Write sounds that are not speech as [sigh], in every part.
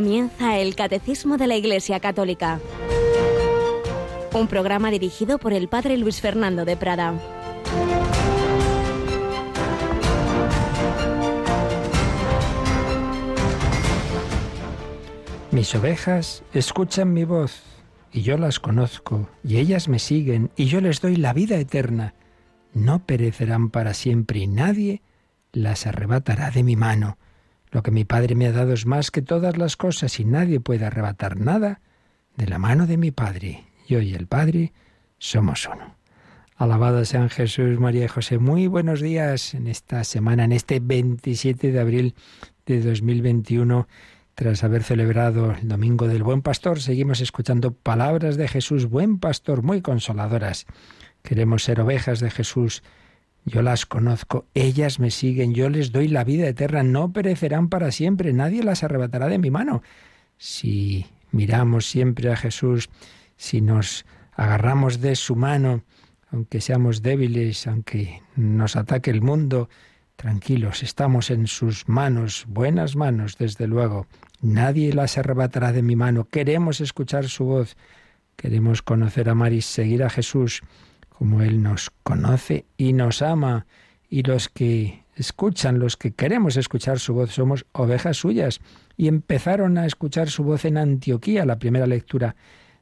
Comienza el Catecismo de la Iglesia Católica, un programa dirigido por el Padre Luis Fernando de Prada. Mis ovejas escuchan mi voz, y yo las conozco, y ellas me siguen, y yo les doy la vida eterna. No perecerán para siempre, y nadie las arrebatará de mi mano. Lo que mi Padre me ha dado es más que todas las cosas y nadie puede arrebatar nada de la mano de mi Padre. Yo y el Padre somos uno. Alabado sean Jesús, María y José. Muy buenos días en esta semana, en este 27 de abril de 2021. Tras haber celebrado el Domingo del Buen Pastor, seguimos escuchando palabras de Jesús, buen pastor, muy consoladoras. Queremos ser ovejas de Jesús yo las conozco, ellas me siguen, yo les doy la vida eterna, no perecerán para siempre, nadie las arrebatará de mi mano. Si miramos siempre a Jesús, si nos agarramos de su mano, aunque seamos débiles, aunque nos ataque el mundo, tranquilos, estamos en sus manos, buenas manos, desde luego. Nadie las arrebatará de mi mano. Queremos escuchar su voz, queremos conocer, a Maris, seguir a Jesús como Él nos conoce y nos ama. Y los que escuchan, los que queremos escuchar su voz, somos ovejas suyas. Y empezaron a escuchar su voz en Antioquía. La primera lectura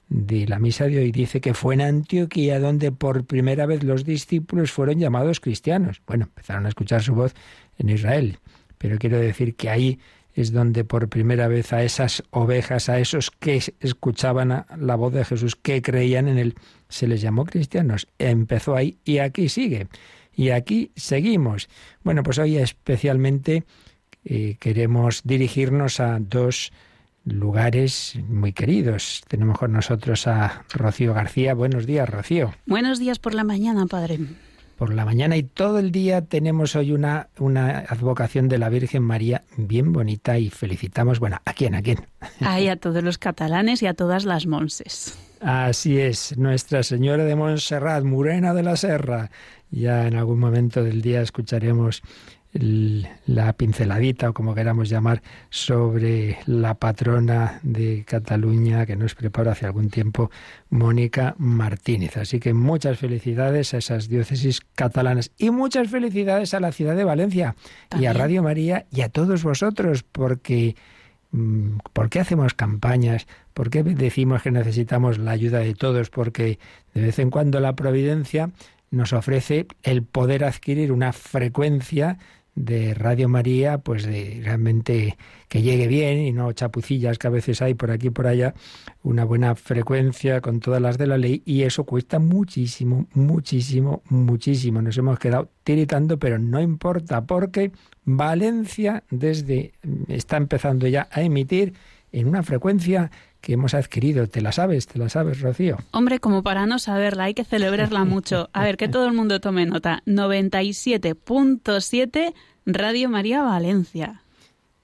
de la misa de hoy dice que fue en Antioquía donde por primera vez los discípulos fueron llamados cristianos. Bueno, empezaron a escuchar su voz en Israel. Pero quiero decir que ahí es donde por primera vez a esas ovejas, a esos que escuchaban la voz de Jesús, que creían en él, se les llamó cristianos. Empezó ahí y aquí sigue. Y aquí seguimos. Bueno, pues hoy especialmente eh, queremos dirigirnos a dos lugares muy queridos. Tenemos con nosotros a Rocío García. Buenos días, Rocío. Buenos días por la mañana, padre por la mañana y todo el día tenemos hoy una, una advocación de la Virgen María bien bonita y felicitamos, bueno, ¿a quién? ¿A quién? Ay, a todos los catalanes y a todas las monses. Así es, Nuestra Señora de Montserrat, Murena de la Serra. Ya en algún momento del día escucharemos la pinceladita o como queramos llamar sobre la patrona de Cataluña que nos prepara hace algún tiempo Mónica Martínez. Así que muchas felicidades a esas diócesis catalanas y muchas felicidades a la ciudad de Valencia y a Radio María y a todos vosotros porque mm, ¿Por qué hacemos campañas? ¿Por qué decimos que necesitamos la ayuda de todos? Porque de vez en cuando la providencia nos ofrece el poder adquirir una frecuencia de Radio María, pues de realmente que llegue bien y no chapucillas que a veces hay por aquí y por allá, una buena frecuencia con todas las de la ley y eso cuesta muchísimo, muchísimo, muchísimo. Nos hemos quedado tiritando, pero no importa porque Valencia desde está empezando ya a emitir en una frecuencia que hemos adquirido. ¿Te la sabes? ¿Te la sabes, Rocío? Hombre, como para no saberla, hay que celebrarla [laughs] mucho. A ver, que todo el mundo tome nota. 97.7 Radio María Valencia.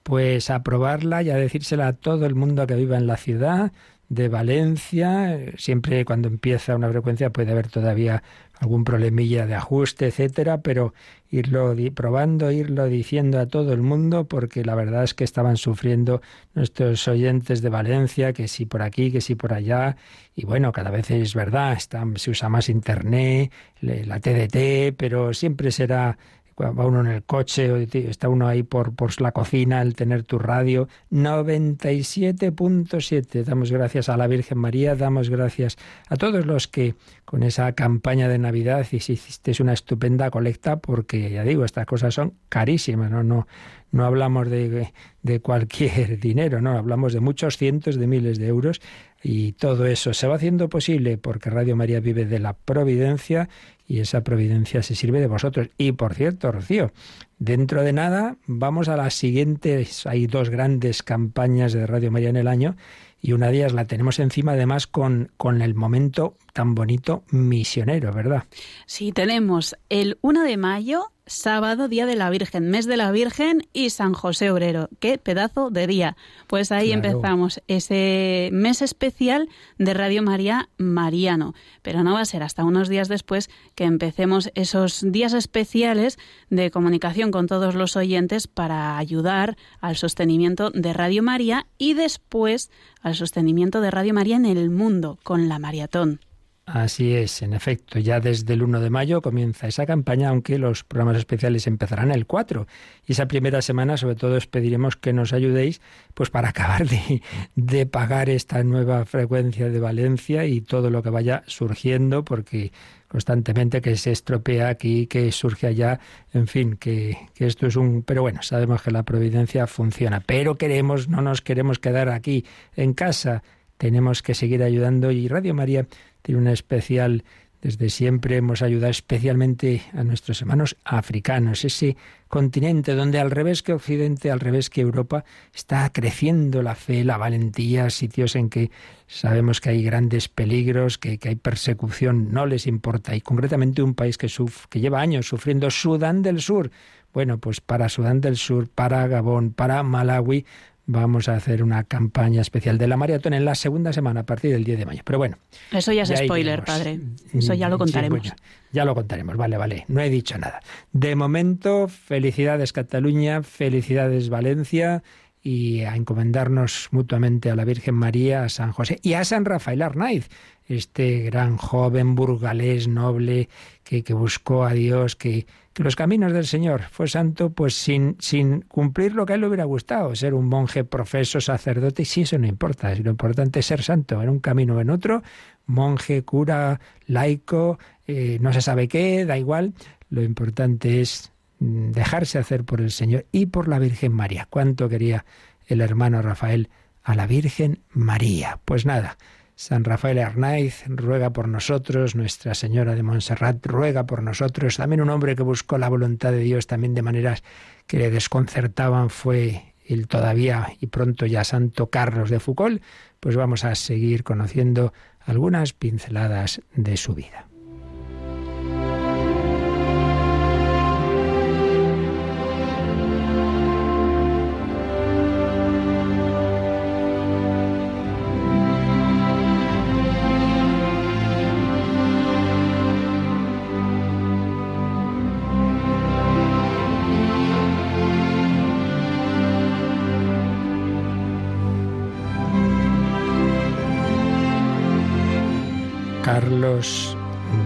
Pues aprobarla y a decírsela a todo el mundo que viva en la ciudad de Valencia. Siempre cuando empieza una frecuencia puede haber todavía algún problemilla de ajuste, etcétera, pero irlo probando, irlo diciendo a todo el mundo, porque la verdad es que estaban sufriendo nuestros oyentes de Valencia, que sí por aquí, que sí por allá, y bueno, cada vez es verdad, se usa más internet, la TDT, pero siempre será va uno en el coche, está uno ahí por, por la cocina, el tener tu radio. 97.7. Damos gracias a la Virgen María, damos gracias a todos los que con esa campaña de Navidad hiciste una estupenda colecta, porque ya digo, estas cosas son carísimas. No, no hablamos de, de cualquier [laughs] dinero, no, hablamos de muchos cientos de miles de euros y todo eso se va haciendo posible porque Radio María vive de la providencia y esa providencia se sirve de vosotros. Y por cierto, Rocío, dentro de nada vamos a las siguientes, hay dos grandes campañas de Radio María en el año y una de ellas la tenemos encima además con, con el momento tan bonito misionero, ¿verdad? Sí, tenemos el 1 de mayo sábado, Día de la Virgen, mes de la Virgen y San José Obrero. ¡Qué pedazo de día! Pues ahí empezamos ese mes especial de Radio María Mariano. Pero no va a ser hasta unos días después que empecemos esos días especiales de comunicación con todos los oyentes para ayudar al sostenimiento de Radio María y después al sostenimiento de Radio María en el mundo con la maratón. Así es, en efecto, ya desde el 1 de mayo comienza esa campaña, aunque los programas especiales empezarán el 4. Y esa primera semana, sobre todo, os pediremos que nos ayudéis pues para acabar de, de pagar esta nueva frecuencia de Valencia y todo lo que vaya surgiendo, porque constantemente que se estropea aquí, que surge allá, en fin, que, que, esto es un... Pero bueno, sabemos que la providencia funciona, pero queremos, no nos queremos quedar aquí en casa, tenemos que seguir ayudando y Radio María tiene una especial desde siempre hemos ayudado especialmente a nuestros hermanos africanos, ese continente donde al revés que Occidente, al revés que Europa, está creciendo la fe, la valentía, sitios en que sabemos que hay grandes peligros, que, hay persecución, no les importa. Y concretamente un país que, que lleva años sufriendo, Sudán del Sur. Bueno, pues para Sudán del Sur, para Gabón, para Malawi, vamos a hacer una campaña especial de la maratón en la segunda semana a partir del 10 de mayo. Pero bueno. Eso ya es spoiler, padre. Eso ya lo contaremos. ya, lo contaremos, vale, vale. No he dicho nada. De momento, felicidades Cataluña, felicidades Valencia y a encomendarnos mutuamente a la Virgen María, a San José y a San Rafael Arnaiz, este gran joven burgalés noble que, que buscó a Dios, que que los caminos del Señor fue santo, pues sin, sin cumplir lo que a él le hubiera gustado, ser un monje, profeso, sacerdote, sí, eso no importa, lo importante es ser santo, en un camino o en otro, monje, cura, laico, eh, no se sabe qué, da igual, lo importante es mm, dejarse hacer por el Señor y por la Virgen María. ¿Cuánto quería el hermano Rafael a la Virgen María? Pues nada, San Rafael Arnaiz ruega por nosotros, Nuestra Señora de Montserrat ruega por nosotros. También un hombre que buscó la voluntad de Dios también de maneras que le desconcertaban fue el todavía y pronto ya Santo Carlos de Foucault. Pues vamos a seguir conociendo algunas pinceladas de su vida.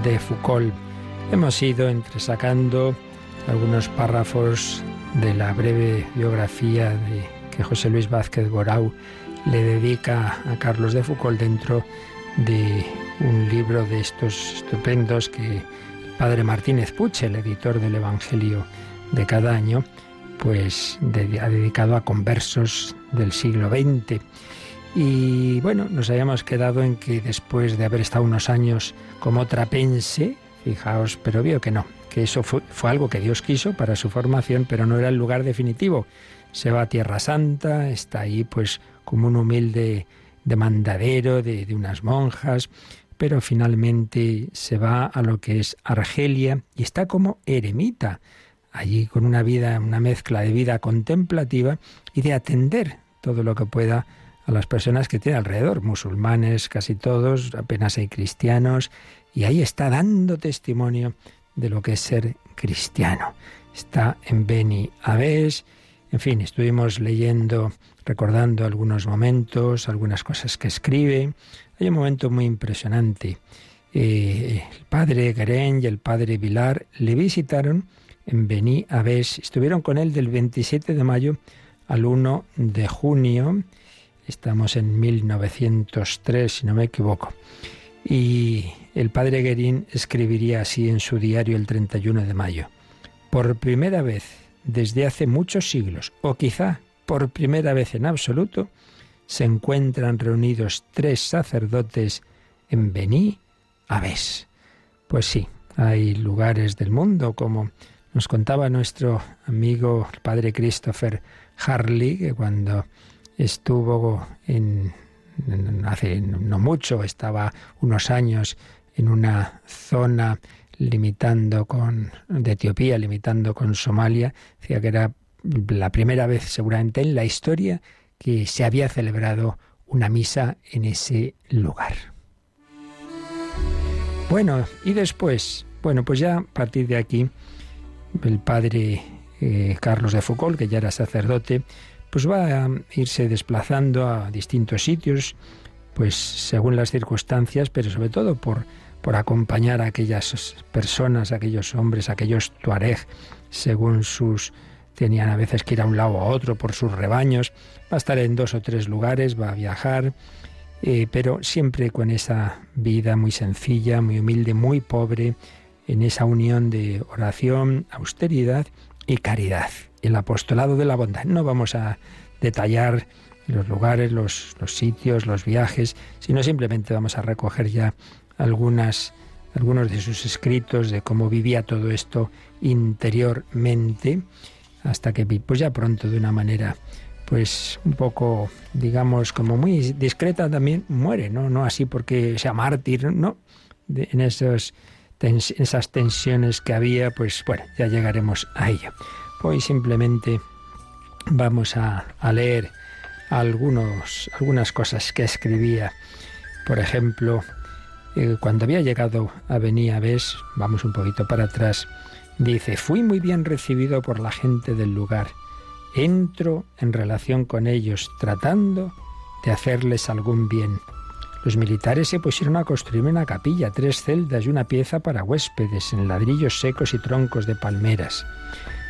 De Foucault. Hemos ido entresacando algunos párrafos de la breve biografía de, que José Luis Vázquez Borau le dedica a Carlos de Foucault dentro de un libro de estos estupendos que padre Martínez Puche, el editor del Evangelio de cada año, pues ha dedicado a conversos del siglo XX. Y bueno, nos habíamos quedado en que después de haber estado unos años como trapense, fijaos, pero vio que no, que eso fue, algo que Dios quiso para su formación, pero no era el lugar definitivo. Se va a Tierra Santa, está ahí pues como un humilde demandadero de, de unas monjas, pero finalmente se va a lo que es Argelia y está como eremita, allí con una vida, una mezcla de vida contemplativa y de atender todo lo que pueda a las personas que tiene alrededor, musulmanes casi todos, apenas hay cristianos, y ahí está dando testimonio de lo que es ser cristiano. Está en Beni Aves, en fin, estuvimos leyendo, recordando algunos momentos, algunas cosas que escribe. Hay un momento muy impresionante. Eh, el padre Geren y el padre Vilar le visitaron en Beni Aves, estuvieron con él del 27 de mayo al 1 de junio Estamos en 1903, si no me equivoco. Y el padre Guerín escribiría así en su diario el 31 de mayo. Por primera vez desde hace muchos siglos, o quizá por primera vez en absoluto, se encuentran reunidos tres sacerdotes en Bení Aves. Pues sí, hay lugares del mundo, como nos contaba nuestro amigo el padre Christopher Harley, que cuando estuvo en, hace no mucho, estaba unos años en una zona limitando con de Etiopía, limitando con Somalia, decía que era la primera vez seguramente en la historia que se había celebrado una misa en ese lugar. Bueno, y después, bueno, pues ya a partir de aquí, el padre eh, Carlos de Foucault, que ya era sacerdote, pues va a irse desplazando a distintos sitios, pues según las circunstancias, pero sobre todo por, por acompañar a aquellas personas, a aquellos hombres, a aquellos tuareg, según sus tenían a veces que ir a un lado a otro por sus rebaños, va a estar en dos o tres lugares, va a viajar, eh, pero siempre con esa vida muy sencilla, muy humilde, muy pobre, en esa unión de oración, austeridad y caridad. El apostolado de la bondad. No vamos a detallar los lugares, los, los sitios, los viajes, sino simplemente vamos a recoger ya algunas, algunos de sus escritos de cómo vivía todo esto interiormente hasta que pues ya pronto de una manera pues un poco digamos como muy discreta también muere no no así porque sea mártir no en esos esas tensiones que había pues bueno ya llegaremos a ello hoy simplemente vamos a, leer algunos algunas cosas que escribía por ejemplo eh, cuando había llegado a Ves, vamos un poquito para atrás Dice, fui muy bien recibido por la gente del lugar. Entro en relación con ellos tratando de hacerles algún bien. Los militares se pusieron a construir una capilla, tres celdas y una pieza para huéspedes en ladrillos secos y troncos de palmeras.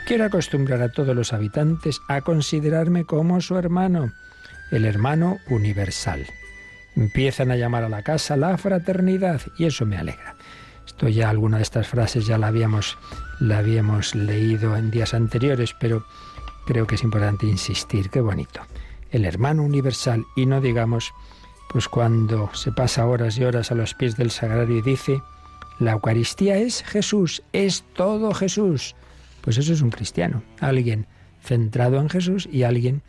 Quiero acostumbrar a todos los habitantes a considerarme como su hermano, el hermano universal. Empiezan a llamar a la casa la fraternidad y eso me alegra. Esto ya alguna de estas frases ya la habíamos la habíamos leído en días anteriores, pero creo que es importante insistir, qué bonito. El hermano universal y no digamos, pues cuando se pasa horas y horas a los pies del sagrario y dice, la Eucaristía es Jesús, es todo Jesús. Pues eso es un cristiano, alguien centrado en Jesús y alguien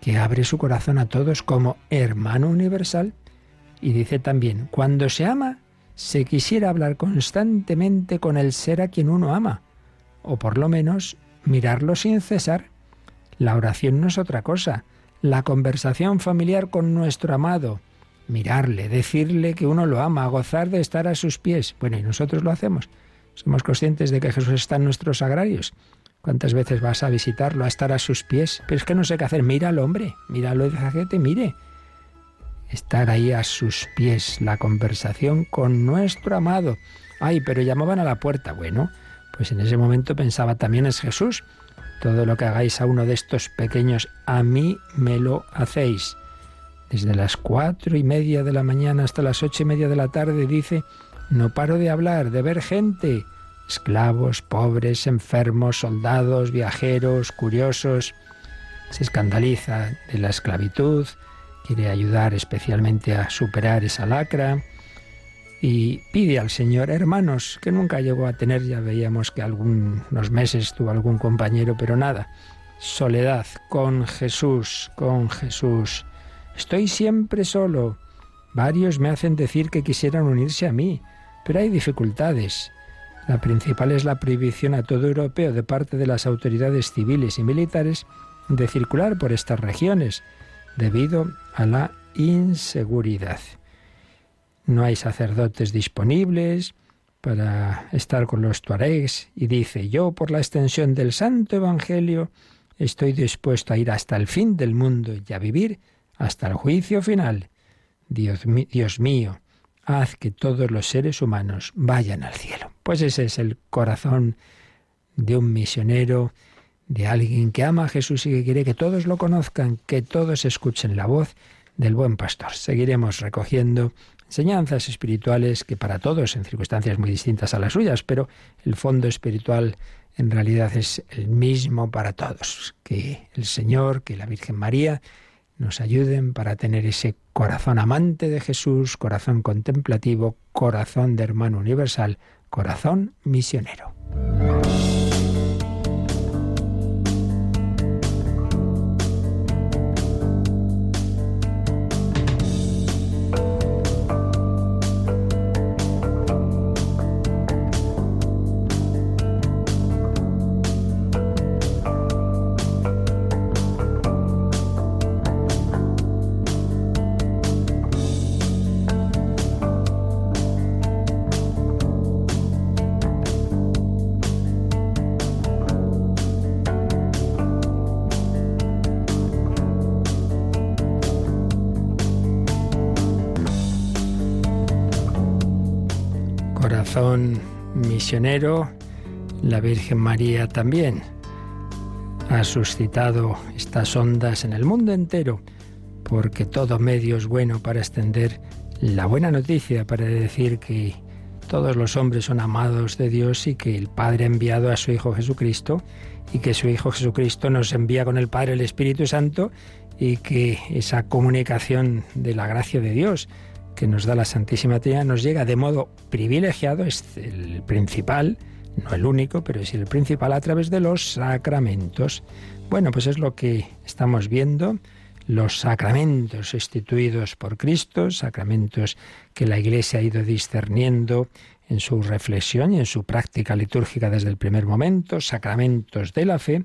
que abre su corazón a todos como hermano universal. Y dice también, cuando se ama, se quisiera hablar constantemente con el ser a quien uno ama o por lo menos mirarlo sin cesar. La oración no es otra cosa, la conversación familiar con nuestro amado, mirarle, decirle que uno lo ama, gozar de estar a sus pies. Bueno, y nosotros lo hacemos. Somos conscientes de que Jesús está en nuestros sagrarios. ¿Cuántas veces vas a visitarlo, a estar a sus pies? Pero es que no sé qué hacer. Mira al hombre, míralo y que te mire. Estar ahí a sus pies, la conversación con nuestro amado. Ay, pero llamaban a la puerta. Bueno, pues en ese momento pensaba también es Jesús. Todo lo que hagáis a uno de estos pequeños, a mí me lo hacéis. Desde las cuatro y media de la mañana hasta las ocho y media de la tarde dice, no paro de hablar, de ver gente, esclavos, pobres, enfermos, soldados, viajeros, curiosos. Se escandaliza de la esclavitud, quiere ayudar especialmente a superar esa lacra y pide al Señor, hermanos, que nunca llegó a tener, ya veíamos que algunos meses tuvo algún compañero, pero nada, soledad con Jesús, con Jesús. Estoy siempre solo. Varios me hacen decir que quisieran unirse a mí, pero hay dificultades. La principal es la prohibición a todo europeo de parte de las autoridades civiles y militares de circular por estas regiones, debido a la inseguridad no hay sacerdotes disponibles para estar con los tuaregs y dice, yo por la extensión del Santo Evangelio estoy dispuesto a ir hasta el fin del mundo y a vivir hasta el juicio final. Dios, Dios mío, haz que todos los seres humanos vayan al cielo. Pues ese es el corazón de un misionero, de alguien que ama a Jesús y que quiere que todos lo conozcan, que todos escuchen la voz del buen pastor. Seguiremos recogiendo enseñanzas espirituales que para todos, en circunstancias muy distintas a las suyas, pero el fondo espiritual en realidad es el mismo para todos. Que el Señor, que la Virgen María nos ayuden para tener ese corazón amante de Jesús, corazón contemplativo, corazón de hermano universal, corazón misionero. Misionero, la Virgen María también ha suscitado estas ondas en el mundo entero, porque todo medio es bueno para extender la buena noticia, para decir que todos los hombres son amados de Dios y que el Padre ha enviado a su Hijo Jesucristo y que su Hijo Jesucristo nos envía con el Padre el Espíritu Santo y que esa comunicación de la gracia de Dios que nos da la Santísima Trinidad nos llega de modo privilegiado, es el principal, no el único, pero es el principal a través de los sacramentos. Bueno, pues es lo que estamos viendo, los sacramentos instituidos por Cristo, sacramentos que la Iglesia ha ido discerniendo en su reflexión y en su práctica litúrgica desde el primer momento, sacramentos de la fe,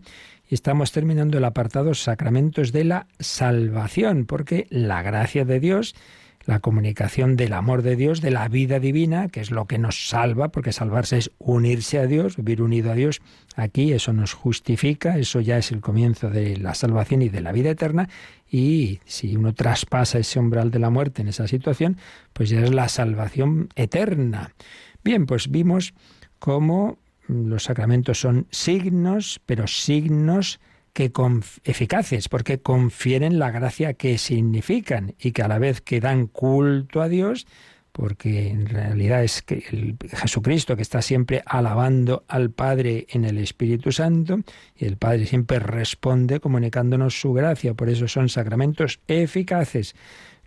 y estamos terminando el apartado sacramentos de la salvación, porque la gracia de Dios la comunicación del amor de Dios, de la vida divina, que es lo que nos salva, porque salvarse es unirse a Dios, vivir unido a Dios. Aquí eso nos justifica, eso ya es el comienzo de la salvación y de la vida eterna. Y si uno traspasa ese umbral de la muerte en esa situación, pues ya es la salvación eterna. Bien, pues vimos cómo los sacramentos son signos, pero signos que eficaces, porque confieren la gracia que significan y que a la vez que dan culto a Dios, porque en realidad es que Jesucristo que está siempre alabando al Padre en el Espíritu Santo, y el Padre siempre responde comunicándonos su gracia, por eso son sacramentos eficaces,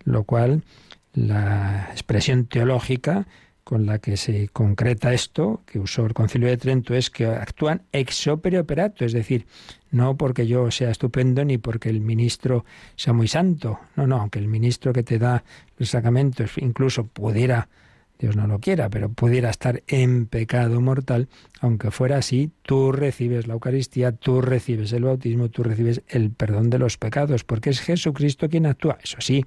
lo cual la expresión teológica con la que se concreta esto, que usó el Concilio de Trento, es que actúan ex opere operato, es decir, no porque yo sea estupendo ni porque el ministro sea muy santo, no, no, aunque el ministro que te da los sacramentos incluso pudiera Dios no lo quiera, pero pudiera estar en pecado mortal, aunque fuera así, tú recibes la Eucaristía, tú recibes el bautismo, tú recibes el perdón de los pecados, porque es Jesucristo quien actúa. Eso sí,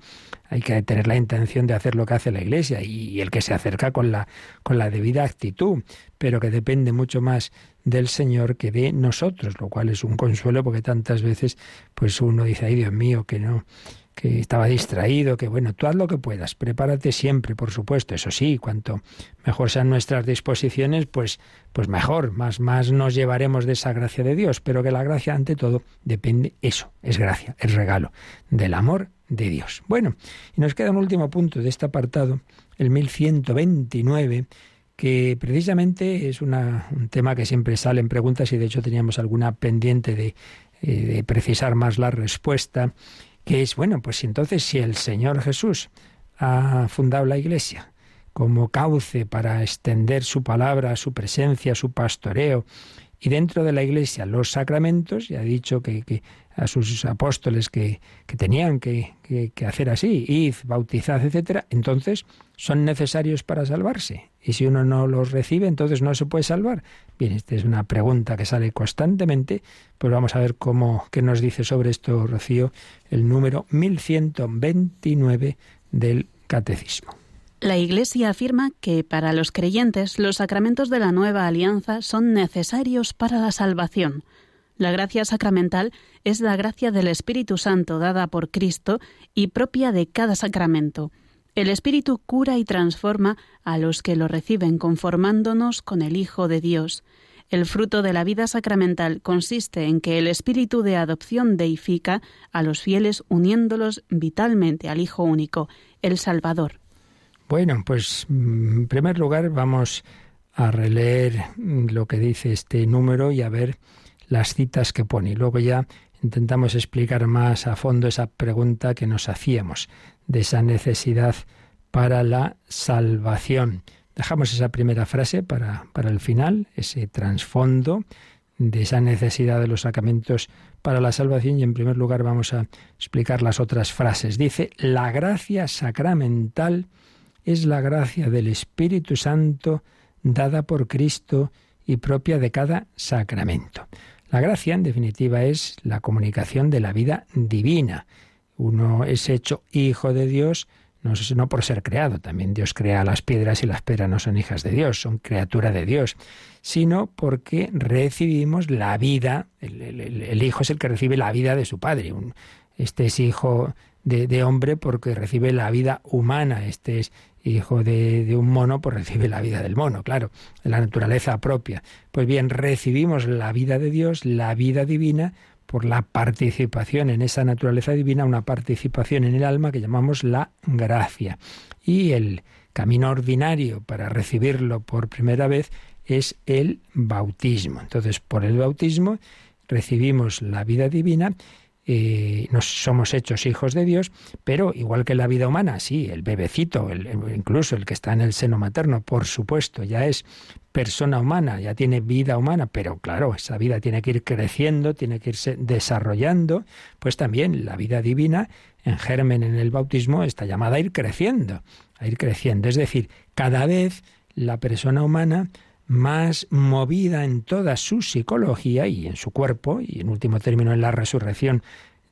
hay que tener la intención de hacer lo que hace la Iglesia y el que se acerca con la, con la debida actitud, pero que depende mucho más del Señor que de nosotros, lo cual es un consuelo porque tantas veces pues uno dice, ay Dios mío, que no que estaba distraído, que bueno, tú haz lo que puedas, prepárate siempre, por supuesto, eso sí, cuanto mejor sean nuestras disposiciones, pues, pues mejor, más, más nos llevaremos de esa gracia de Dios, pero que la gracia ante todo depende, eso, es gracia, es regalo del amor de Dios. Bueno, y nos queda un último punto de este apartado, el 1129, que precisamente es una, un tema que siempre sale en preguntas y de hecho teníamos alguna pendiente de, eh, de precisar más la respuesta que es, bueno, pues entonces si el Señor Jesús ha fundado la Iglesia como cauce para extender su palabra, su presencia, su pastoreo, y dentro de la Iglesia los sacramentos, y ha dicho que, que a sus apóstoles que, que tenían que, que, hacer así, id, bautizad, etcétera, entonces son necesarios para salvarse. Y si uno no los recibe, entonces no se puede salvar. Bien, esta es una pregunta que sale constantemente, pues vamos a ver cómo qué nos dice sobre esto, Rocío, el número 1129 del Catecismo. La Iglesia afirma que para los creyentes los sacramentos de la nueva alianza son necesarios para la salvación. La gracia sacramental es la gracia del Espíritu Santo dada por Cristo y propia de cada sacramento. El Espíritu cura y transforma a los que lo reciben conformándonos con el Hijo de Dios. El fruto de la vida sacramental consiste en que el Espíritu de adopción deifica a los fieles uniéndolos vitalmente al Hijo único, el Salvador. Bueno, pues mm, en primer lugar vamos a releer lo que dice este número y a ver las citas que pone. Y luego ya intentamos explicar más a fondo esa pregunta que nos hacíamos de esa necesidad para la salvación. Dejamos esa primera frase para, para el final, ese trasfondo de esa necesidad de los sacramentos para la salvación y en primer lugar vamos a explicar las otras frases. Dice, la gracia sacramental es la gracia del Espíritu Santo dada por Cristo y propia de cada sacramento. La gracia, en definitiva, es la comunicación de la vida divina. Uno es hecho hijo de Dios, no, por ser creado, también Dios crea las piedras y las piedras no son hijas de Dios, son criatura de Dios, sino porque recibimos la vida, el, Hijo es el que recibe la vida de su Padre. Este es hijo de, hombre porque recibe la vida humana, este es hijo de, de, un mono, pues recibe la vida del mono, claro, la naturaleza propia. Pues bien, recibimos la vida de Dios, la vida divina, por la participación en esa naturaleza divina, una participación en el alma que llamamos la gracia. Y el camino ordinario para recibirlo por primera vez es el bautismo. Entonces, por el bautismo recibimos la vida divina eh, somos hechos hijos de Dios, pero igual que la vida humana, sí, el bebecito, incluso el que está en el seno materno, por supuesto, ya es persona humana, ya tiene vida humana, pero claro, esa vida tiene que ir creciendo, tiene que irse desarrollando, pues también la vida divina en germen en el bautismo está llamada a ir creciendo, a ir creciendo, es decir, cada vez la persona humana más movida en toda su psicología y en su cuerpo, y en último término en la resurrección,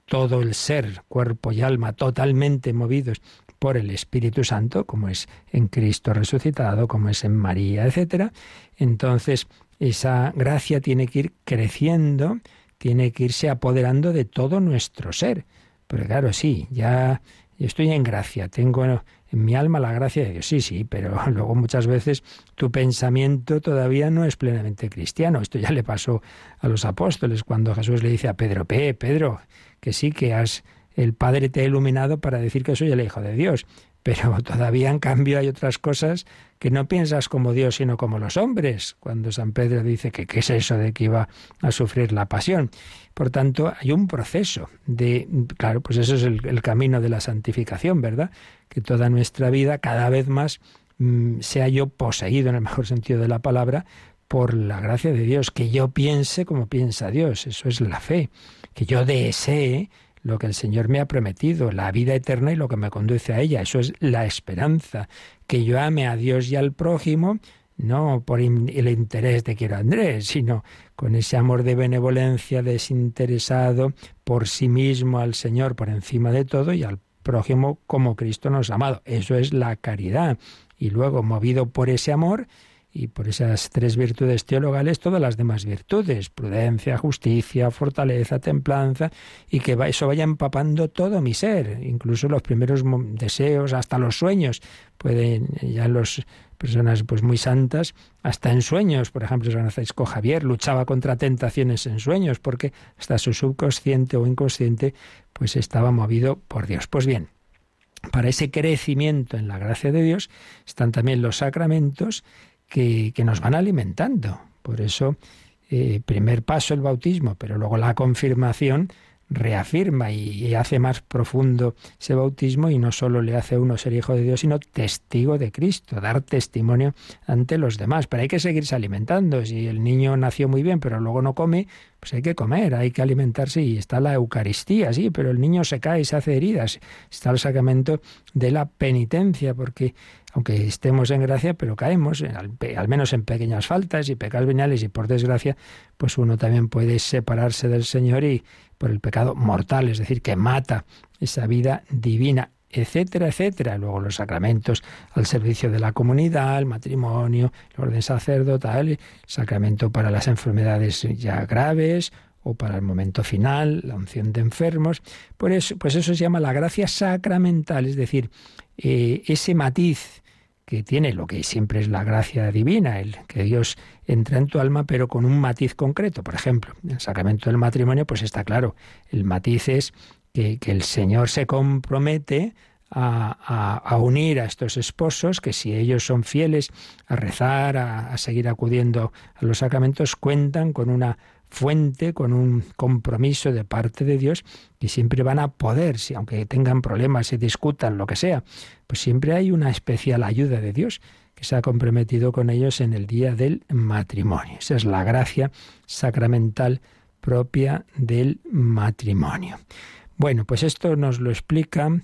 todo el ser, cuerpo y alma, totalmente movidos por el Espíritu Santo, como es en Cristo resucitado, como es en María, etc. Entonces, esa gracia tiene que ir creciendo, tiene que irse apoderando de todo nuestro ser. Pero claro, sí, ya estoy en gracia, tengo en mi alma la gracia de Dios. Sí, sí, pero [laughs] luego muchas veces tu pensamiento todavía no es plenamente cristiano. Esto ya le pasó a los apóstoles cuando Jesús le dice a Pedro, Pedro, que sí que has el Padre te ha iluminado para decir que soy el Hijo de Dios. Pero [laughs] todavía, en cambio, hay otras cosas que no piensas como Dios, sino como los hombres. Cuando San Pedro dice que qué es eso de que iba a sufrir la pasión. Por tanto, hay un proceso de, claro, pues eso es el, camino de la santificación, ¿verdad? Que toda nuestra vida, cada vez más, mm, sea yo poseído, en el mejor sentido de la palabra, por la gracia de Dios, que yo piense como piensa Dios, eso es la fe, que yo desee lo que el Señor me ha prometido, la vida eterna y lo que me conduce a ella. Eso es la esperanza, que yo ame a Dios y al prójimo, no por el interés de quiero Andrés, sino con ese amor de benevolencia desinteresado por sí mismo al Señor por encima de todo y al prójimo como Cristo nos ha amado. Eso es la caridad. Y luego, movido por ese amor, y por esas tres virtudes teologales todas las demás virtudes, prudencia, justicia, fortaleza, templanza, y que eso vaya empapando todo mi ser, incluso los primeros deseos, hasta los sueños. Pueden ya las personas pues muy santas, hasta en sueños, por ejemplo, San Francisco Javier luchaba contra tentaciones en sueños, porque hasta su subconsciente o inconsciente pues estaba movido por Dios. Pues bien, para ese crecimiento en la gracia de Dios están también los sacramentos que, nos van alimentando. Por eso, eh, primer paso el bautismo, pero luego la confirmación reafirma y, hace más profundo ese bautismo y no solo le hace a uno ser hijo de Dios, sino testigo de Cristo, dar testimonio ante los demás. Pero hay que seguirse alimentando. Si el niño nació muy bien, pero luego no come, pues hay que comer, hay que alimentarse y está la Eucaristía, sí, pero el niño se cae y se hace heridas. Está el sacramento de la penitencia, porque aunque estemos en gracia, pero caemos, al, menos en pequeñas faltas y pecados veniales, y por desgracia, pues uno también puede separarse del Señor y por el pecado mortal, es decir, que mata esa vida divina etcétera, etcétera. Luego los sacramentos al servicio de la comunidad, el matrimonio, el orden sacerdotal, sacramento para las enfermedades ya graves o para el momento final, la unción de enfermos. Por eso, pues eso se llama la gracia sacramental, es decir, eh, ese matiz que tiene lo que siempre es la gracia divina, el que Dios entra en tu alma, pero con un matiz concreto. Por ejemplo, en el sacramento del matrimonio, pues está claro, el matiz es que, el Señor se compromete a, unir a estos esposos, que si ellos son fieles a rezar, a, seguir acudiendo a los sacramentos, cuentan con una fuente, con un compromiso de parte de Dios, que siempre van a poder, si aunque tengan problemas, y discutan, lo que sea, pues siempre hay una especial ayuda de Dios que se ha comprometido con ellos en el día del matrimonio. Esa es la gracia sacramental propia del matrimonio. Bueno, pues esto nos lo explica el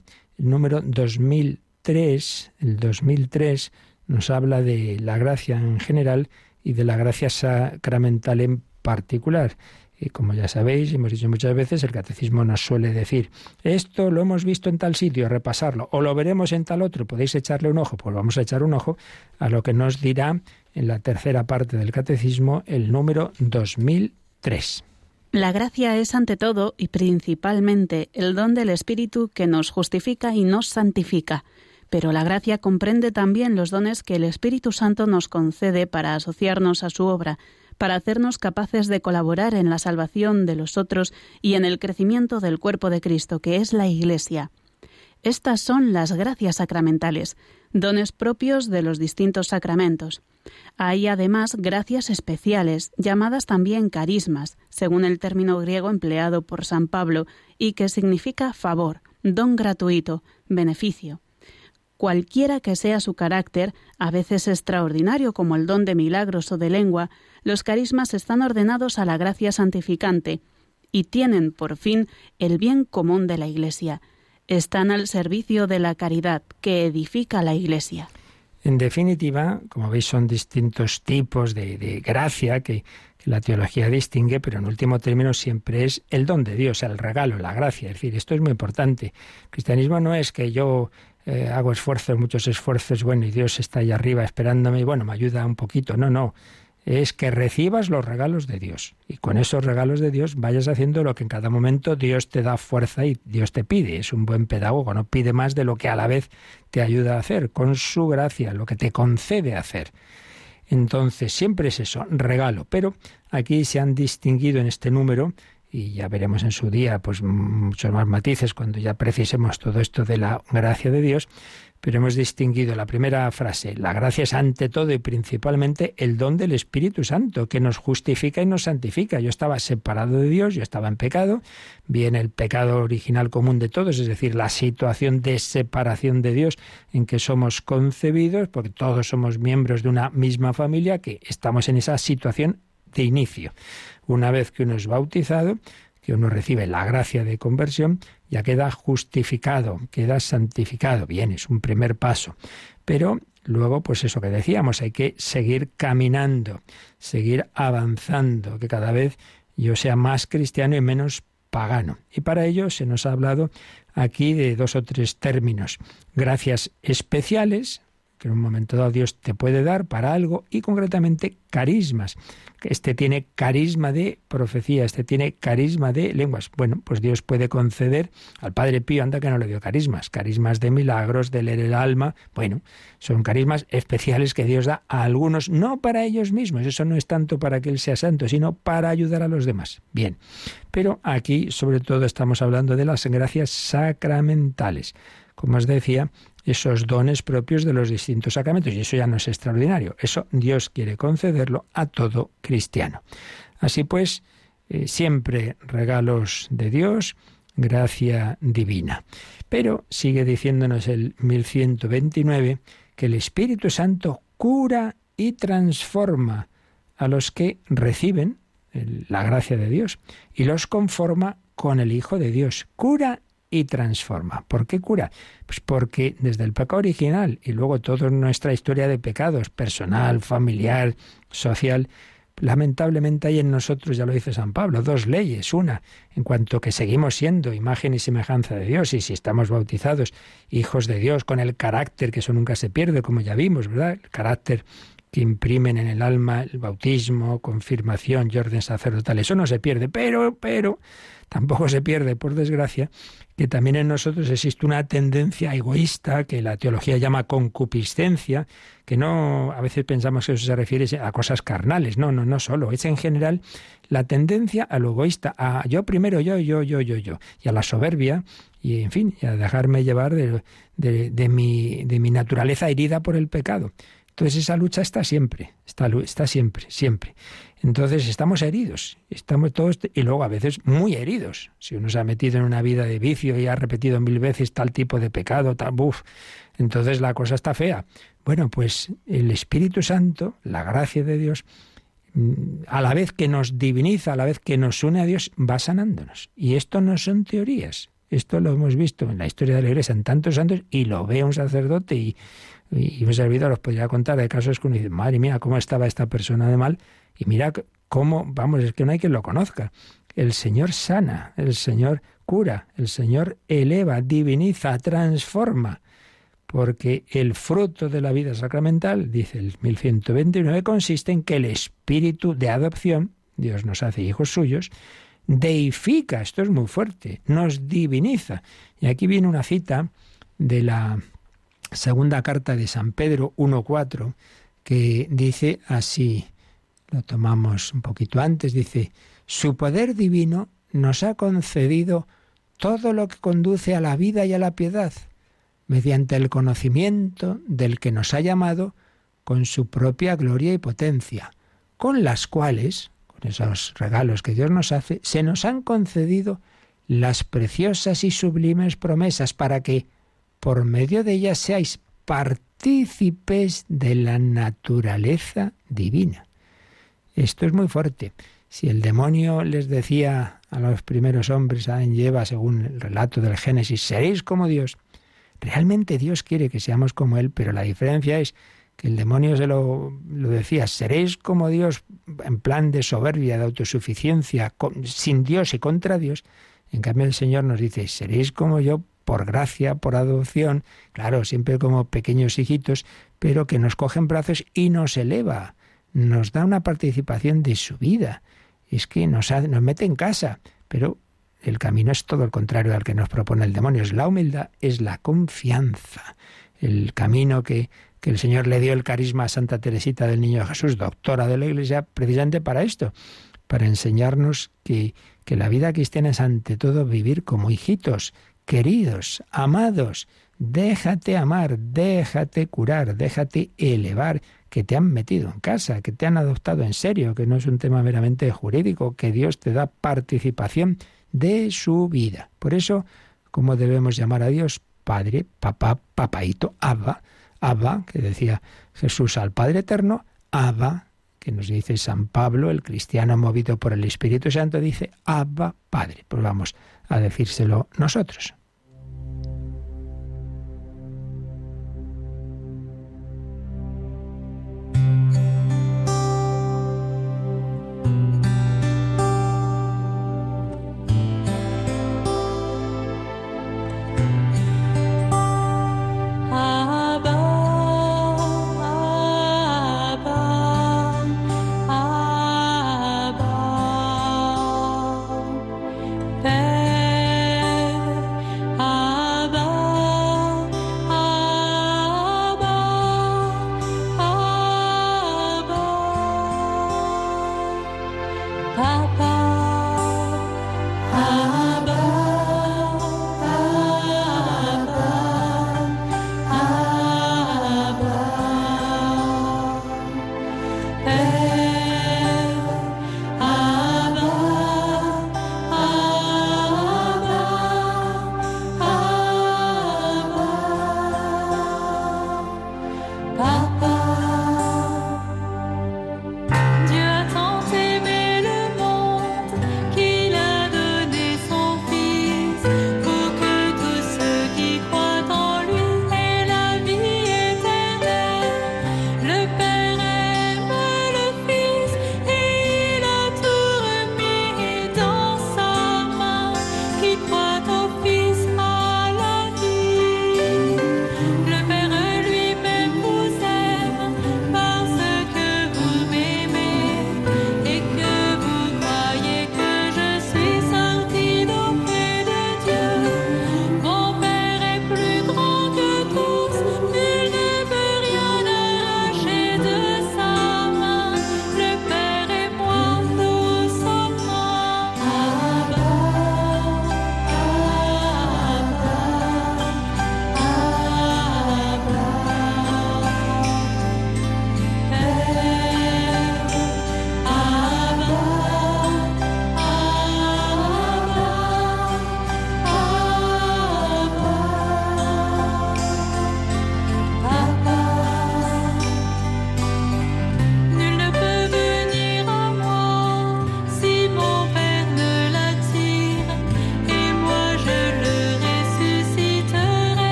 número 2003. El 2003 nos habla de la gracia en general y de la gracia sacramental en particular. Y como ya sabéis, hemos dicho muchas veces, el catecismo nos suele decir, esto lo hemos visto en tal sitio, repasarlo, o lo veremos en tal otro, podéis echarle un ojo, pues vamos a echar un ojo a lo que nos dirá en la tercera parte del catecismo el número 2003. La gracia es ante todo y principalmente el don del Espíritu que nos justifica y nos santifica, pero la gracia comprende también los dones que el Espíritu Santo nos concede para asociarnos a su obra, para hacernos capaces de colaborar en la salvación de los otros y en el crecimiento del cuerpo de Cristo, que es la Iglesia. Estas son las gracias sacramentales, dones propios de los distintos sacramentos. Hay además gracias especiales, llamadas también carismas, según el término griego empleado por San Pablo, y que significa favor, don gratuito, beneficio. Cualquiera que sea su carácter, a veces extraordinario como el don de milagros o de lengua, los carismas están ordenados a la gracia santificante y tienen, por fin, el bien común de la Iglesia. Están al servicio de la caridad que edifica la Iglesia. En definitiva, como veis, son distintos tipos de, gracia que, la teología distingue, pero en último término siempre es el don de Dios, el regalo, la gracia. Es decir, esto es muy importante. El cristianismo no es que yo eh, hago esfuerzos, muchos esfuerzos, bueno, y Dios está ahí arriba esperándome y bueno, me ayuda un poquito. No, no es que recibas los regalos de Dios. Y con esos regalos de Dios vayas haciendo lo que en cada momento Dios te da fuerza y Dios te pide. Es un buen pedagogo, no pide más de lo que a la vez te ayuda a hacer, con su gracia, lo que te concede hacer. Entonces, siempre es eso, regalo. Pero aquí se han distinguido en este número, y ya veremos en su día pues muchos más matices cuando ya precisemos todo esto de la gracia de Dios, pero hemos distinguido la primera frase, la gracia es ante todo y principalmente el don del Espíritu Santo, que nos justifica y nos santifica. Yo estaba separado de Dios, yo estaba en pecado, viene el pecado original común de todos, es decir, la situación de separación de Dios en que somos concebidos, porque todos somos miembros de una misma familia, que estamos en esa situación de inicio. Una vez que uno es bautizado, que uno recibe la gracia de conversión, ya queda justificado, queda santificado. Bien, es un primer paso. Pero luego, pues eso que decíamos, hay que seguir caminando, seguir avanzando, que cada vez yo sea más cristiano y menos pagano. Y para ello se nos ha hablado aquí de dos o tres términos. Gracias especiales, que en un momento dado Dios te puede dar para algo, y concretamente carismas este tiene carisma de profecía, este tiene carisma de lenguas. Bueno, pues Dios puede conceder al Padre Pío, anda que no le dio carismas, carismas de milagros, de leer el alma. Bueno, son carismas especiales que Dios da a algunos, no para ellos mismos, eso no es tanto para que Él sea santo, sino para ayudar a los demás. Bien, pero aquí sobre todo estamos hablando de las gracias sacramentales. Como os decía, esos dones propios de los distintos sacramentos. Y eso ya no es extraordinario. Eso Dios quiere concederlo a todo cristiano. Así pues, eh, siempre regalos de Dios, gracia divina. Pero sigue diciéndonos el 1129 que el Espíritu Santo cura y transforma a los que reciben la gracia de Dios y los conforma con el Hijo de Dios. Cura y transforma. ¿Por qué cura? Pues porque desde el pecado original y luego toda nuestra historia de pecados, personal, familiar, social, lamentablemente hay en nosotros, ya lo dice San Pablo, dos leyes. Una, en cuanto que seguimos siendo imagen y semejanza de Dios, y si estamos bautizados, hijos de Dios, con el carácter, que eso nunca se pierde, como ya vimos, ¿verdad? El carácter que imprimen en el alma el bautismo, confirmación y orden sacerdotal. Eso no se pierde, pero, pero, tampoco se pierde, por desgracia, que también en nosotros existe una tendencia egoísta que la teología llama concupiscencia, que no a veces pensamos que eso se refiere a cosas carnales, no, no, no solo, es en general la tendencia a lo egoísta, a yo primero, yo, yo, yo, yo, yo, y a la soberbia, y en fin, y a dejarme llevar de, de, mi, de mi naturaleza herida por el pecado. Entonces esa lucha está siempre, está, está siempre, siempre. Entonces estamos heridos, estamos todos, y luego a veces muy heridos. Si uno se ha metido en una vida de vicio y ha repetido mil veces tal tipo de pecado, tal, buf, entonces la cosa está fea. Bueno, pues el Espíritu Santo, la gracia de Dios, mm, a la vez que nos diviniza, a la vez que nos une a Dios, va sanándonos. Y esto no son teorías. Esto lo hemos visto en la historia de la Iglesia en tantos santos y lo ve un sacerdote y y, un servidor os podría contar de casos que uno dice, madre mía, cómo estaba esta persona de mal. Y mira cómo, vamos, es que no hay quien lo conozca. El Señor sana, el Señor cura, el Señor eleva, diviniza, transforma. Porque el fruto de la vida sacramental, dice el 1129, consiste en que el espíritu de adopción, Dios nos hace hijos suyos, deifica, esto es muy fuerte, nos diviniza. Y aquí viene una cita de la segunda carta de San Pedro 1.4 que dice así, lo tomamos un poquito antes, dice, su poder divino nos ha concedido todo lo que conduce a la vida y a la piedad, mediante el conocimiento del que nos ha llamado con su propia gloria y potencia, con las cuales, con esos regalos que Dios nos hace, se nos han concedido las preciosas y sublimes promesas para que, por medio de ellas, seáis partícipes de la naturaleza divina. Esto es muy fuerte. Si el demonio les decía a los primeros hombres, a Eva, según el relato del Génesis, seréis como Dios, realmente Dios quiere que seamos como Él, pero la diferencia es que el demonio se lo, decía, seréis como Dios en plan de soberbia, de autosuficiencia, sin Dios y contra Dios. En cambio el Señor nos dice, seréis como yo por gracia, por adopción, claro, siempre como pequeños hijitos, pero que nos coge en brazos y nos eleva, nos da una participación de su vida. Es que nos, mete en casa, pero el camino es todo el contrario al que nos propone el demonio, es la humildad, es la confianza. El camino que que el Señor le dio el carisma a Santa Teresita del Niño Jesús, doctora de la Iglesia, precisamente para esto, para enseñarnos que, que la vida cristiana es ante todo vivir como hijitos, queridos, amados. Déjate amar, déjate curar, déjate elevar, que te han metido en casa, que te han adoptado en serio, que no es un tema meramente jurídico, que Dios te da participación de su vida. Por eso, ¿cómo debemos llamar a Dios? Padre, papá, papaito, Abba, Abba, que decía Jesús al Padre Eterno, Abba, que nos dice San Pablo, el cristiano movido por el Espíritu Santo, dice Abba Padre. Pues vamos a decírselo nosotros.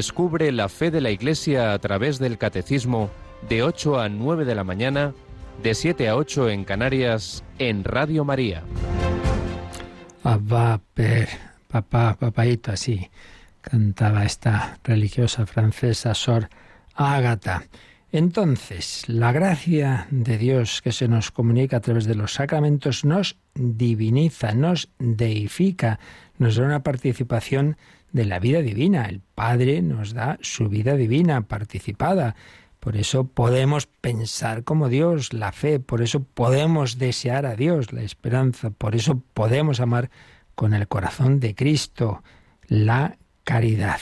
Descubre la fe de la Iglesia a través del Catecismo de 8 a 9 de la mañana, de 7 a 8 en Canarias, en Radio María. Abba, per, papá, papaito, así cantaba esta religiosa francesa Sor Ágata. Entonces, la gracia de Dios que se nos comunica a través de los sacramentos nos diviniza, nos deifica, nos da una participación de la vida divina. El Padre nos da su vida divina participada. Por eso podemos pensar como Dios, la fe, por eso podemos desear a Dios, la esperanza, por eso podemos amar con el corazón de Cristo, la caridad.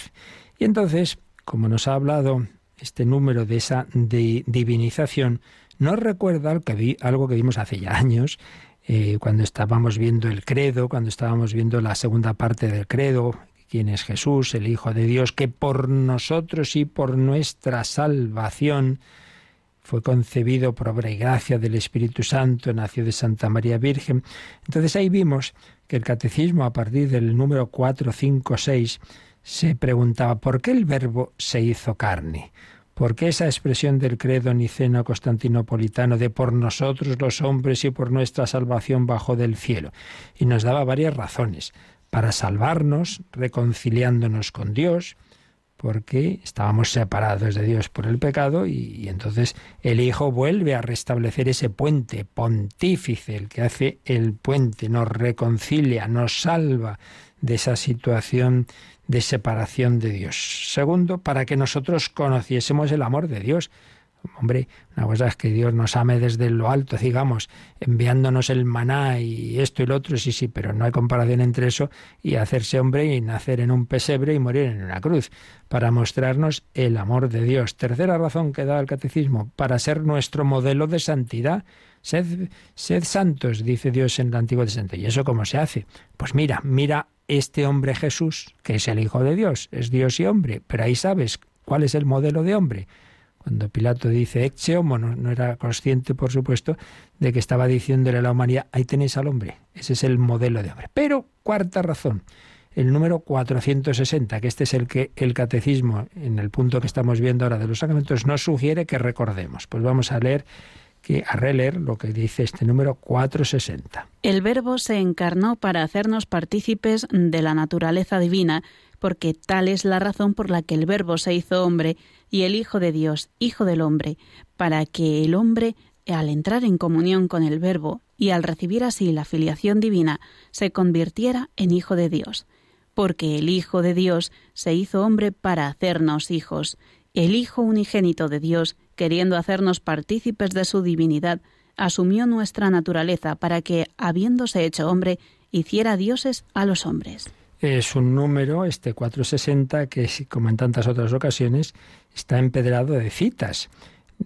Y entonces, como nos ha hablado este número de esa divinización, nos recuerda algo que vimos hace ya años, eh, cuando estábamos viendo el credo, cuando estábamos viendo la segunda parte del credo, quién es Jesús, el Hijo de Dios, que por nosotros y por nuestra salvación fue concebido por obra y gracia del Espíritu Santo, nació de Santa María Virgen. Entonces ahí vimos que el catecismo a partir del número 4, 5, 6 se preguntaba ¿por qué el verbo se hizo carne? ¿Por qué esa expresión del credo niceno constantinopolitano de por nosotros los hombres y por nuestra salvación bajó del cielo? Y nos daba varias razones. Para salvarnos, reconciliándonos con Dios, porque estábamos separados de Dios por el pecado y, entonces el Hijo vuelve a restablecer ese puente pontífice, el que hace el puente, nos reconcilia, nos salva de esa situación de separación de Dios. Segundo, para que nosotros conociésemos el amor de Dios. Hombre, una cosa es que Dios nos ame desde lo alto, digamos, enviándonos el maná y esto y lo otro, sí, sí, pero no hay comparación entre eso y hacerse hombre y nacer en un pesebre y morir en una cruz, para mostrarnos el amor de Dios. Tercera razón que da el catecismo, para ser nuestro modelo de santidad. Sed, sed santos, dice Dios en el Antiguo Testamento. ¿Y eso cómo se hace? Pues mira, mira este hombre Jesús, que es el Hijo de Dios, es Dios y hombre, pero ahí sabes cuál es el modelo de hombre. Cuando Pilato dice ex homo, no, era consciente, por supuesto, de que estaba diciéndole a la humanidad, ahí tenéis al hombre, ese es el modelo de hombre. Pero, cuarta razón, el número 460, que este es el que el catecismo, en el punto que estamos viendo ahora de los sacramentos, nos sugiere que recordemos. Pues vamos a leer que a releer lo que dice este número 460. El Verbo se encarnó para hacernos partícipes de la naturaleza divina, porque tal es la razón por la que el Verbo se hizo hombre y el Hijo de Dios, Hijo del hombre, para que el hombre, al entrar en comunión con el Verbo y al recibir así la filiación divina, se convirtiera en Hijo de Dios. Porque el Hijo de Dios se hizo hombre para hacernos hijos, el Hijo unigénito de Dios, queriendo hacernos partícipes de su divinidad, asumió nuestra naturaleza para que, habiéndose hecho hombre, hiciera dioses a los hombres. Es un número, este 460, que, como en tantas otras ocasiones, está empedrado de citas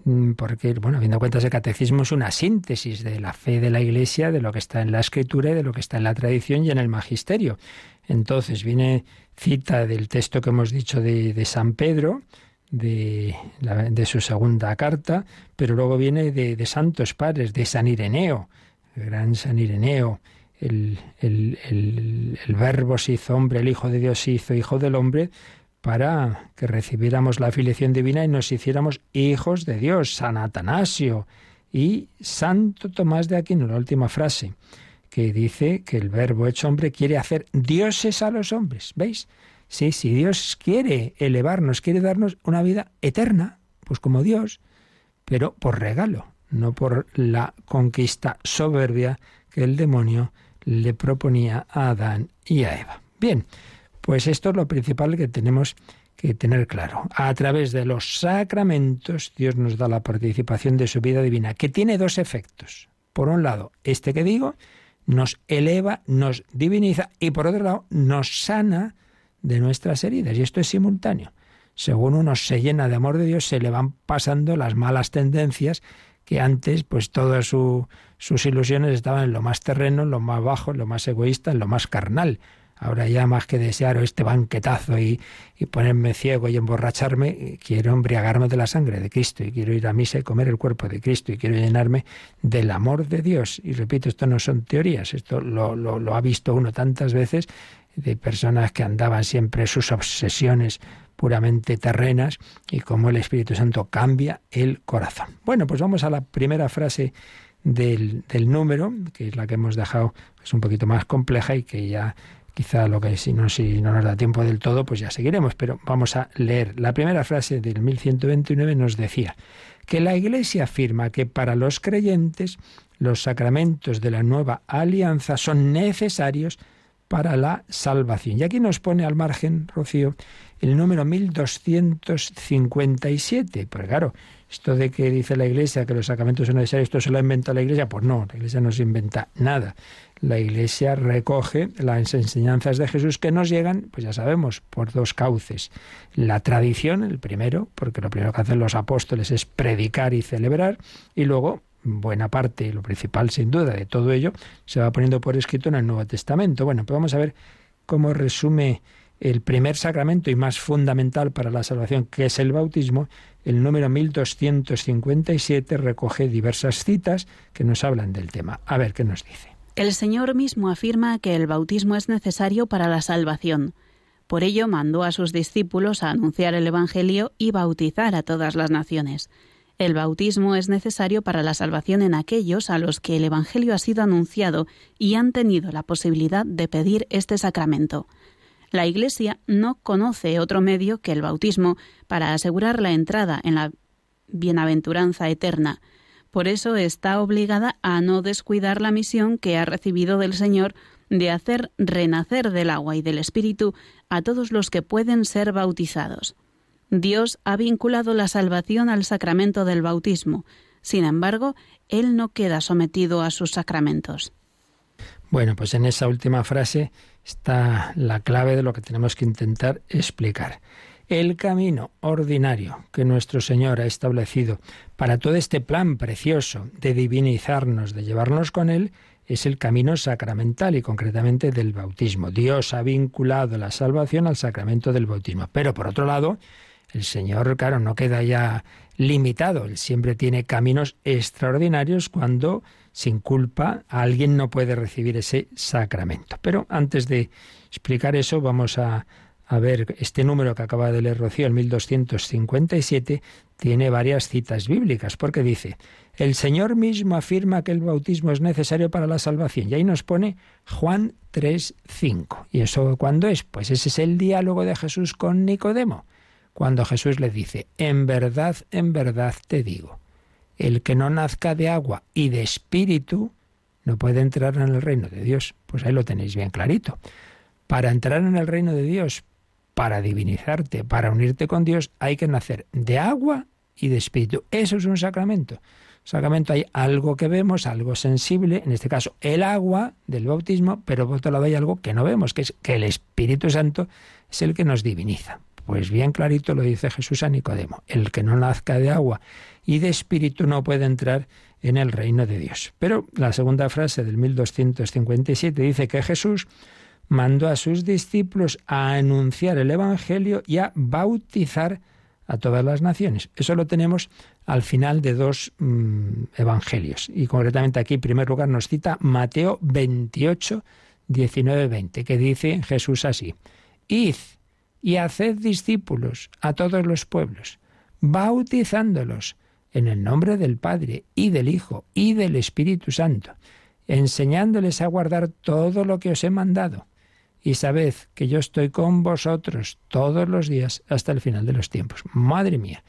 mm, porque, bueno, habiendo cuentas, el catecismo es una síntesis de la fe de la Iglesia, de lo que está en la Escritura y de lo que está en la tradición y en el magisterio. Entonces, viene cita del texto que hemos dicho de, de San Pedro, de, de, su segunda carta, pero luego viene de, santos padres, de San Ireneo, el gran San Ireneo, el, el, el, verbo se hizo hombre, el Hijo de Dios se hizo hijo del hombre, para que recibiéramos la afiliación divina y nos hiciéramos hijos de Dios, San Atanasio y Santo Tomás de Aquino, la última frase, que dice que el verbo hecho hombre quiere hacer dioses a los hombres, ¿veis? Sí, si Dios quiere elevarnos, quiere darnos una vida eterna, pues como Dios, pero por regalo, no por la conquista soberbia que el demonio le proponía a Adán y a Eva. Bien, pues esto es lo principal que tenemos que tener claro. A través de los sacramentos, Dios nos da la participación de su vida divina, que tiene dos efectos. Por un lado, este que digo, nos eleva, nos diviniza y por otro lado, nos sana de nuestras heridas. Y esto es simultáneo. Según uno se llena de amor de Dios, se le van pasando las malas tendencias que antes, pues todas sus ilusiones estaban en lo más terreno, en lo más bajo, en lo más egoísta, en lo más carnal. Ahora ya más que desear este banquetazo y, y, ponerme ciego y emborracharme, quiero embriagarme de la sangre de Cristo y quiero ir a misa y comer el cuerpo de Cristo y quiero llenarme del amor de Dios. Y repito, esto no son teorías, esto lo, lo, lo ha visto uno tantas veces de personas que andaban siempre sus obsesiones puramente terrenas y cómo el Espíritu Santo cambia el corazón. Bueno, pues vamos a la primera frase del, del número, que es la que hemos dejado, es un poquito más compleja y que ya quizá lo que si no, si no nos da tiempo del todo, pues ya seguiremos, pero vamos a leer. La primera frase del 1129 nos decía que la Iglesia afirma que para los creyentes los sacramentos de la nueva alianza son necesarios para la salvación. Y aquí nos pone al margen, Rocío, el número 1257. Pues claro, esto de que dice la Iglesia que los sacramentos son necesarios, esto se lo inventa la Iglesia, pues no, la Iglesia no se inventa nada. La Iglesia recoge las enseñanzas de Jesús que nos llegan, pues ya sabemos, por dos cauces. La tradición, el primero, porque lo primero que hacen los apóstoles es predicar y celebrar, y luego buena parte, lo principal sin duda de todo ello, se va poniendo por escrito en el Nuevo Testamento. Bueno, pues vamos a ver cómo resume el primer sacramento y más fundamental para la salvación, que es el bautismo. El número 1257 recoge diversas citas que nos hablan del tema. A ver qué nos dice. El Señor mismo afirma que el bautismo es necesario para la salvación. Por ello mandó a sus discípulos a anunciar el Evangelio y bautizar a todas las naciones. El bautismo es necesario para la salvación en aquellos a los que el Evangelio ha sido anunciado y han tenido la posibilidad de pedir este sacramento. La Iglesia no conoce otro medio que el bautismo para asegurar la entrada en la bienaventuranza eterna. Por eso está obligada a no descuidar la misión que ha recibido del Señor de hacer renacer del agua y del Espíritu a todos los que pueden ser bautizados. Dios ha vinculado la salvación al sacramento del bautismo. Sin embargo, Él no queda sometido a sus sacramentos. Bueno, pues en esa última frase está la clave de lo que tenemos que intentar explicar. El camino ordinario que nuestro Señor ha establecido para todo este plan precioso de divinizarnos, de llevarnos con Él, es el camino sacramental y concretamente del bautismo. Dios ha vinculado la salvación al sacramento del bautismo. Pero por otro lado, el Señor, claro, no queda ya limitado, Él siempre tiene caminos extraordinarios cuando, sin culpa, alguien no puede recibir ese sacramento. Pero antes de explicar eso, vamos a, ver, este número que acaba de leer Rocío, el 1257, tiene varias citas bíblicas, porque dice, el Señor mismo afirma que el bautismo es necesario para la salvación. Y ahí nos pone Juan 3.5. ¿Y eso cuándo es? Pues ese es el diálogo de Jesús con Nicodemo cuando Jesús le dice, en verdad, en verdad te digo, el que no nazca de agua y de espíritu no puede entrar en el reino de Dios. Pues ahí lo tenéis bien clarito. Para entrar en el reino de Dios, para divinizarte, para unirte con Dios, hay que nacer de agua y de espíritu. Eso es un sacramento. Sacramento hay algo que vemos, algo sensible, en este caso el agua del bautismo, pero por otro lado hay algo que no vemos, que es que el Espíritu Santo es el que nos diviniza. Pues bien clarito lo dice Jesús a Nicodemo, el que no nazca de agua y de espíritu no puede entrar en el reino de Dios. Pero la segunda frase del 1257 dice que Jesús mandó a sus discípulos a anunciar el Evangelio y a bautizar a todas las naciones. Eso lo tenemos al final de dos mm, evangelios. Y concretamente aquí, en primer lugar, nos cita Mateo 28, 19, 20, que dice Jesús así, Id y haced discípulos a todos los pueblos, bautizándolos en el nombre del Padre y del Hijo y del Espíritu Santo, enseñándoles a guardar todo lo que os he mandado. Y sabed que yo estoy con vosotros todos los días hasta el final de los tiempos. Madre mía.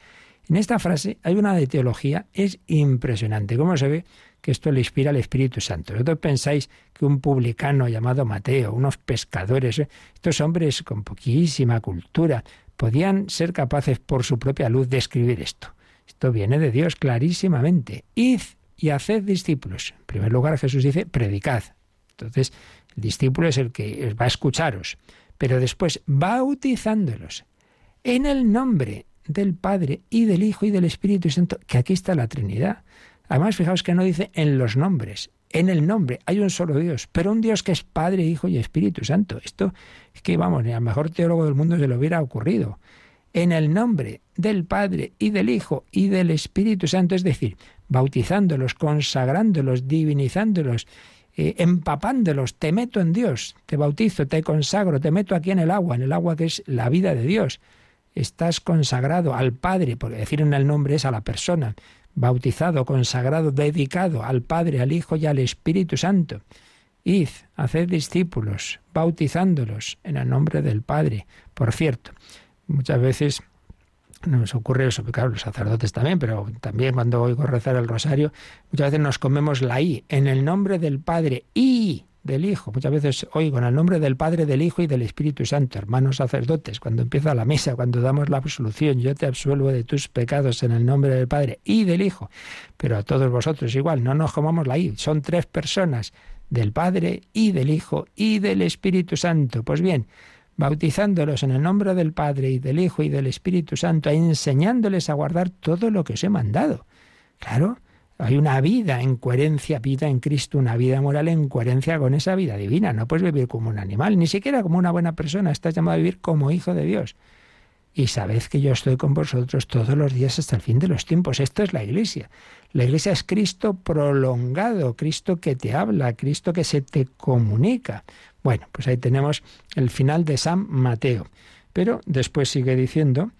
En esta frase hay una de teología, es impresionante. ¿Cómo se ve que esto le inspira al Espíritu Santo. ¿Vosotros pensáis que un publicano llamado Mateo, unos pescadores, eh, estos hombres con poquísima cultura, podían ser capaces por su propia luz de escribir esto? Esto viene de Dios clarísimamente. Id y haced discípulos. En primer lugar, Jesús dice, predicad. Entonces, el discípulo es el que va a escucharos. Pero después, bautizándolos en el nombre del Padre y del Hijo y del Espíritu Santo, que aquí está la Trinidad. Además, fijaos que no dice en los nombres, en el nombre. Hay un solo Dios, pero un Dios que es Padre, Hijo y Espíritu Santo. Esto es que, vamos, ni al mejor teólogo del mundo se le hubiera ocurrido. En el nombre del Padre y del Hijo y del Espíritu Santo, es decir, bautizándolos, consagrándolos, divinizándolos, eh, empapándolos, te meto en Dios, te bautizo, te consagro, te meto aquí en el agua, en el agua que es la vida de Dios. Estás consagrado al Padre, porque decir en el nombre es a la persona, bautizado, consagrado, dedicado al Padre, al Hijo y al Espíritu Santo. Id, haced discípulos, bautizándolos en el nombre del Padre. Por cierto, muchas veces nos ocurre eso, claro, los sacerdotes también, pero también cuando oigo rezar el rosario, muchas veces nos comemos la I, en el nombre del Padre y del Hijo. Muchas veces oigo en el nombre del Padre, del Hijo y del Espíritu Santo, hermanos sacerdotes, cuando empieza la misa, cuando damos la absolución, yo te absuelvo de tus pecados en el nombre del Padre y del Hijo. Pero a todos vosotros igual, no nos comamos la I, son tres personas, del Padre y del Hijo y del Espíritu Santo. Pues bien, bautizándolos en el nombre del Padre y del Hijo y del Espíritu Santo, enseñándoles a guardar todo lo que os he mandado. Claro, hay una vida en coherencia, vida en Cristo, una vida moral en coherencia con esa vida divina. No puedes vivir como un animal, ni siquiera como una buena persona, estás llamado a vivir como hijo de Dios. Y sabed que yo estoy con vosotros todos los días hasta el fin de los tiempos. Esto es la iglesia. La iglesia es Cristo prolongado, Cristo que te habla, Cristo que se te comunica. Bueno, pues ahí tenemos el final de San Mateo. Pero después sigue diciendo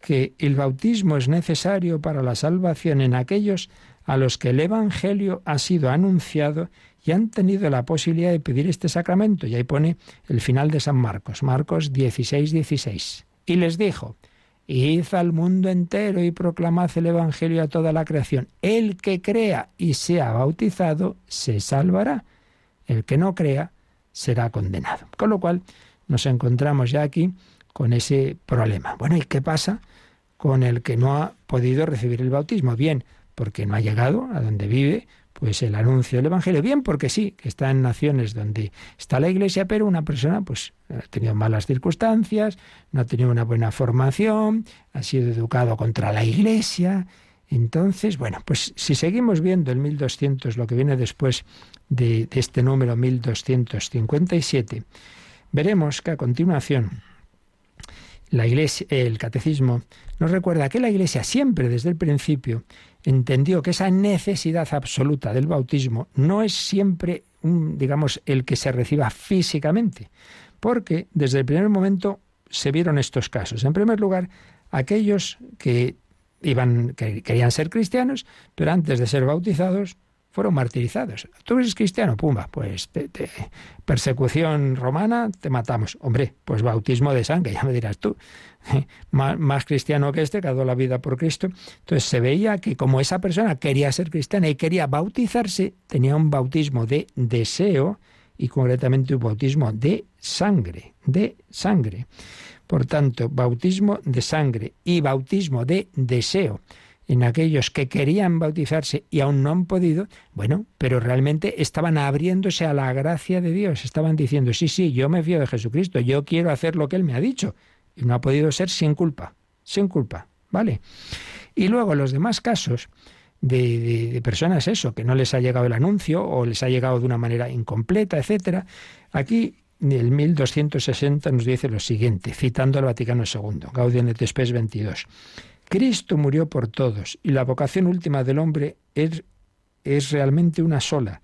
que el bautismo es necesario para la salvación en aquellos a los que el Evangelio ha sido anunciado y han tenido la posibilidad de pedir este sacramento. Y ahí pone el final de San Marcos, Marcos 16, 16. Y les dijo, Id al mundo entero y proclamad el Evangelio a toda la creación. El que crea y sea bautizado se salvará. El que no crea será condenado. Con lo cual nos encontramos ya aquí con ese problema. Bueno, ¿y qué pasa con el que no ha podido recibir el bautismo? Bien, porque no ha llegado a donde vive, pues el anuncio del Evangelio. Bien, porque sí, que está en naciones donde está la Iglesia, pero una persona pues ha tenido malas circunstancias, no ha tenido una buena formación, ha sido educado contra la Iglesia. Entonces, bueno, pues si seguimos viendo el 1200, lo que viene después de, este número 1257, veremos que a continuación la iglesia, el catecismo nos recuerda que la iglesia siempre desde el principio entendió que esa necesidad absoluta del bautismo no es siempre, digamos, el que se reciba físicamente, porque desde el primer momento se vieron estos casos. En primer lugar, aquellos que iban que querían ser cristianos, pero antes de ser bautizados fueron martirizados. Tú eres cristiano, pumba, pues persecución romana, te matamos. Hombre, pues bautismo de sangre, [laughs] ya me dirás tú. [laughs] Más, más, cristiano que este, que ha dado la vida por Cristo. Entonces se veía que como esa persona quería ser cristiana y quería bautizarse, tenía un bautismo de deseo y concretamente un bautismo de sangre, de sangre. Por tanto, bautismo de sangre y bautismo de deseo en aquellos que querían bautizarse y aún no han podido, bueno, pero realmente estaban abriéndose a la gracia de Dios, estaban diciendo, sí, sí, yo me fío de Jesucristo, yo quiero hacer lo que Él me ha dicho. Y no ha podido ser sin culpa, sin culpa, ¿vale? Y luego los demás casos de, de, personas, eso, que no les ha llegado el anuncio o les ha llegado de una manera incompleta, etcétera. Aquí el 1260 nos dice lo siguiente, citando al Vaticano II, Gaudium et Spes 22. Cristo murió por todos y la vocación última del hombre es, es realmente una sola,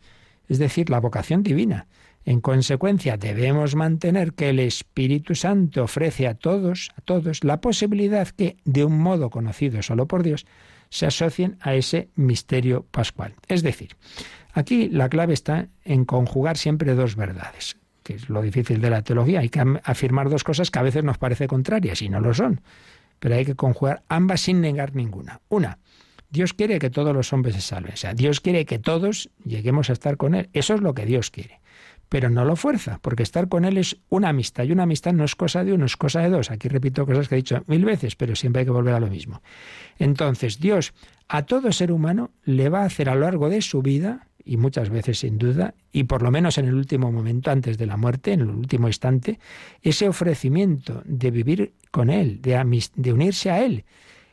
es decir, la vocación divina. En consecuencia, debemos mantener que el Espíritu Santo ofrece a todos, a todos, la posibilidad que, de un modo conocido solo por Dios, se asocien a ese misterio pascual. Es decir, aquí la clave está en conjugar siempre dos verdades, que es lo difícil de la teología. Hay que afirmar dos cosas que a veces nos parece contrarias y no lo son pero hay que conjugar ambas sin negar ninguna. Una, Dios quiere que todos los hombres se salven, o sea, Dios quiere que todos lleguemos a estar con Él. Eso es lo que Dios quiere. Pero no lo fuerza, porque estar con Él es una amistad, y una amistad no es cosa de uno, es cosa de dos. Aquí repito cosas que he dicho mil veces, pero siempre hay que volver a lo mismo. Entonces, Dios a todo ser humano le va a hacer a lo largo de su vida y muchas veces sin duda, y por lo menos en el último momento antes de la muerte, en el último instante, ese ofrecimiento de vivir con Él, de, de unirse a Él.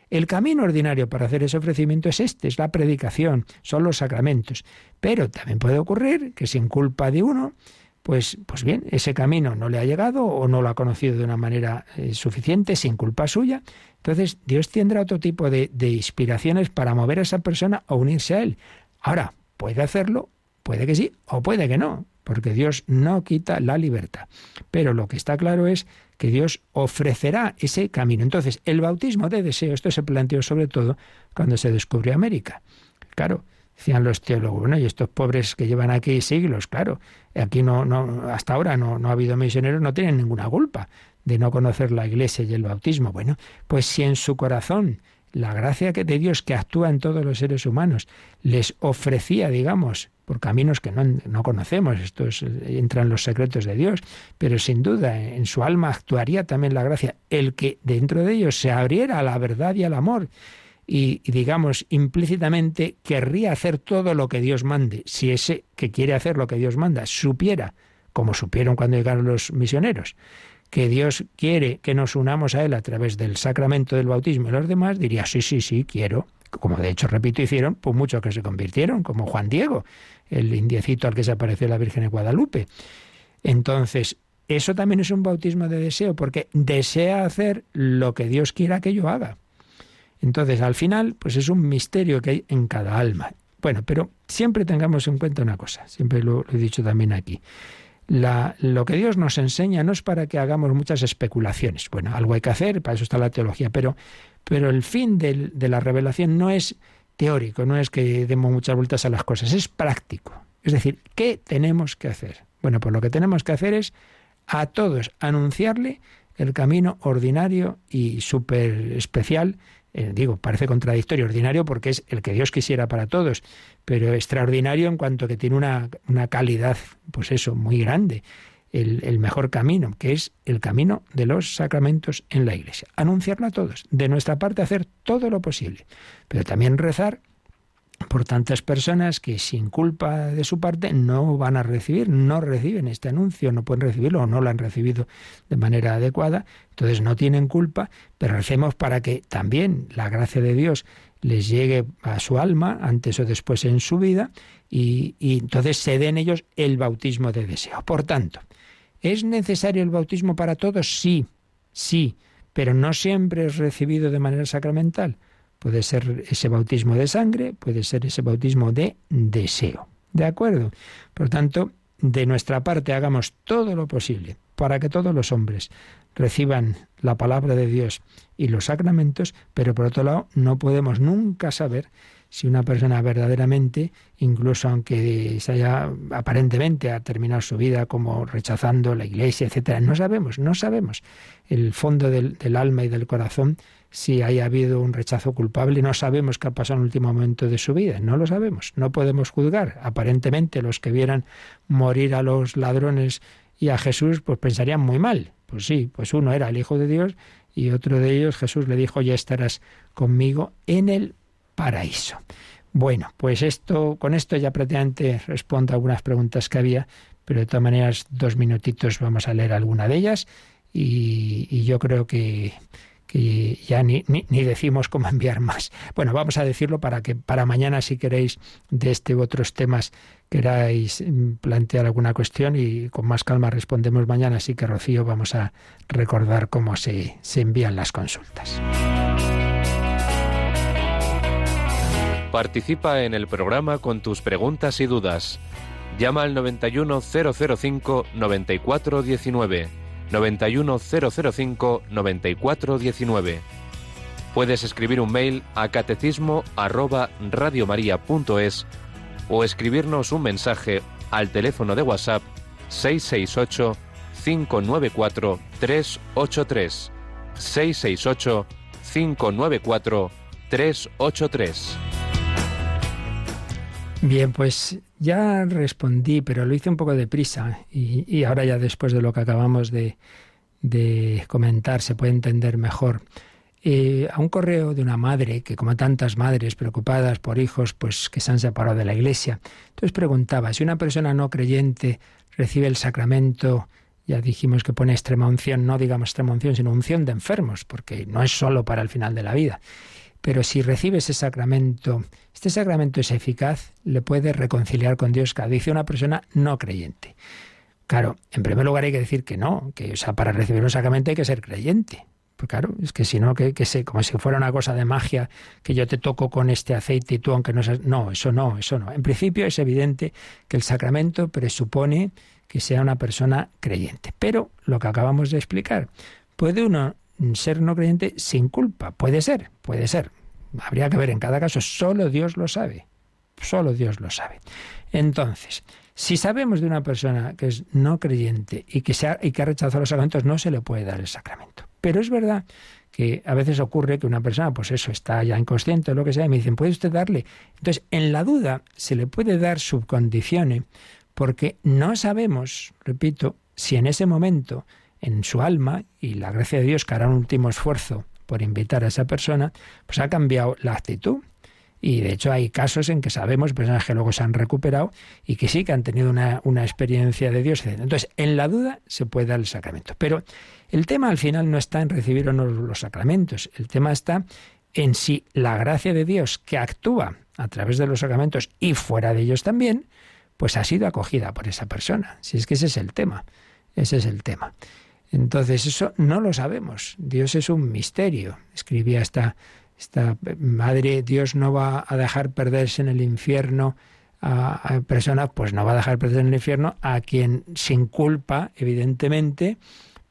El camino ordinario para hacer ese ofrecimiento es este, es la predicación, son los sacramentos. Pero también puede ocurrir que sin culpa de uno, pues, pues bien, ese camino no le ha llegado o no lo ha conocido de una manera eh, suficiente, sin culpa suya. Entonces Dios tendrá otro tipo de, de inspiraciones para mover a esa persona a unirse a Él. Ahora, puede hacerlo Puede que sí o puede que no, porque Dios no quita la libertad. Pero lo que está claro es que Dios ofrecerá ese camino. Entonces, el bautismo de deseo, esto se planteó sobre todo cuando se descubrió América. Claro, decían los teólogos, bueno, y estos pobres que llevan aquí siglos, claro, aquí no, no, hasta ahora no, no ha habido misioneros, no tienen ninguna culpa de no conocer la iglesia y el bautismo. Bueno, pues si en su corazón la gracia que de Dios que actúa en todos los seres humanos les ofrecía, digamos, por caminos que no, no conocemos, estos entran los secretos de Dios, pero sin duda en su alma actuaría también la gracia, el que dentro de ellos se abriera a la verdad y al amor y, digamos, implícitamente querría hacer todo lo que Dios mande. Si ese que quiere hacer lo que Dios manda supiera, como supieron cuando llegaron los misioneros, que Dios quiere que nos unamos a Él a través del sacramento del bautismo y los demás, diría, sí, sí, sí, quiero. Como de hecho, repito, hicieron, pues muchos que se convirtieron, como Juan Diego, el indiecito al que se apareció la Virgen de Guadalupe. Entonces, eso también es un bautismo de deseo, porque desea hacer lo que Dios quiera que yo haga. Entonces, al final, pues es un misterio que hay en cada alma. Bueno, pero siempre tengamos en cuenta una cosa, siempre lo, he dicho también aquí. Lo que Dios nos enseña no es para que hagamos muchas especulaciones. Bueno, algo hay que hacer, para eso está la teología, pero, pero el fin de, de la revelación no es teórico, no es que demos muchas vueltas a las cosas, es práctico. Es decir, ¿qué tenemos que hacer? Bueno, pues lo que tenemos que hacer es a todos anunciarle el camino ordinario y súper especial eh, digo, parece contradictorio, ordinario porque es el que Dios quisiera para todos, pero extraordinario en cuanto que tiene una, una calidad, pues eso, muy grande. El, el, mejor camino, que es el camino de los sacramentos en la Iglesia. Anunciarlo a todos. De nuestra parte, hacer todo lo posible. Pero también rezar por tantas personas que sin culpa de su parte no van a recibir, no reciben este anuncio, no pueden recibirlo o no lo han recibido de manera adecuada, entonces no tienen culpa, pero recemos para que también la gracia de Dios les llegue a su alma, antes o después en su vida, y, y entonces se den ellos el bautismo de deseo. Por tanto, ¿es necesario el bautismo para todos? Sí, sí, pero no siempre es recibido de manera sacramental. Puede ser ese bautismo de sangre, puede ser ese bautismo de deseo. ¿De acuerdo? Por tanto, de nuestra parte hagamos todo lo posible para que todos los hombres reciban la palabra de Dios y los sacramentos, pero por otro lado no podemos nunca saber si una persona verdaderamente, incluso aunque se haya aparentemente ha terminado su vida como rechazando la iglesia, etcétera, no sabemos, no sabemos el fondo del, del alma y del corazón si haya habido un rechazo culpable, no sabemos qué ha pasado en el último momento de su vida, no lo sabemos, no podemos juzgar. Aparentemente los que vieran morir a los ladrones y a Jesús, pues pensarían muy mal. Pues sí, pues uno era el Hijo de Dios y otro de ellos Jesús le dijo, ya estarás conmigo en el paraíso. Bueno, pues esto, con esto ya prácticamente respondo a algunas preguntas que había, pero de todas maneras, dos minutitos vamos a leer alguna de ellas y, y yo creo que que ya ni, ni, decimos cómo [laughs] enviar más. Bueno, vamos a decirlo para que para mañana, si queréis, de este u otros temas queráis mm, plantear alguna cuestión y con más calma respondemos mañana. Así que, Rocío, vamos a recordar cómo se, se envían las consultas. Participa en el programa con tus preguntas y dudas. Llama al 91005 9419 91005 9419. Puedes escribir un mail a catecismo arroba radiomaria.es o escribirnos un mensaje al teléfono de WhatsApp 668 594 383 668 594 383 Bien, pues ya respondí, pero lo hice un poco deprisa y, y ahora ya después de lo que acabamos de, comentar se puede entender mejor. Eh, a un correo de una madre que como tantas madres preocupadas por hijos pues que se han separado de la iglesia entonces preguntaba si una persona no creyente recibe el sacramento ya dijimos que pone extrema unción no digamos extrema unción sino unción de enfermos porque no es solo para el final de la vida pero si recibe ese sacramento, este sacramento es eficaz, le puede reconciliar con Dios, cada dice una persona no creyente. Claro, en primer lugar hay que decir que no, que para recibir un sacramento hay que ser creyente. Pues claro, es que si no, que, que sé, como si fuera una cosa de magia, que yo te toco con este aceite y tú, aunque no seas. No, eso no, eso no. En principio es evidente que el sacramento presupone que sea una persona creyente. Pero lo que acabamos de explicar, ¿puede uno ser no creyente sin culpa? Puede ser, puede ser. Habría que ver en cada caso, solo Dios lo sabe. Solo Dios lo sabe. Entonces, si sabemos de una persona que es no creyente y que, se ha, y que ha rechazado los sacramentos, no se le puede dar el sacramento. Pero es verdad que a veces ocurre que una persona, pues eso, está ya inconsciente o lo que sea, y me dicen, ¿puede usted darle? Entonces, en la duda, se le puede dar subcondiciones, porque no sabemos, repito, si en ese momento, en su alma, y la gracia de Dios que hará un último esfuerzo por invitar a esa persona, pues ha cambiado la actitud y de hecho hay casos en que sabemos personas que luego se han recuperado y que sí que han tenido una, una experiencia de Dios. Entonces, en la duda se puede dar el sacramento. Pero el tema al final no está en recibir o no los sacramentos. El tema está en si la gracia de Dios que actúa a través de los sacramentos y fuera de ellos también, pues ha sido acogida por esa persona. Si es que ese es el tema. Ese es el tema. Entonces, eso no lo sabemos. Dios es un misterio. Escribía esta esta madre, Dios no va a dejar perderse en el infierno a, personas, pues no va a dejar perderse en el infierno a quien sin culpa, evidentemente,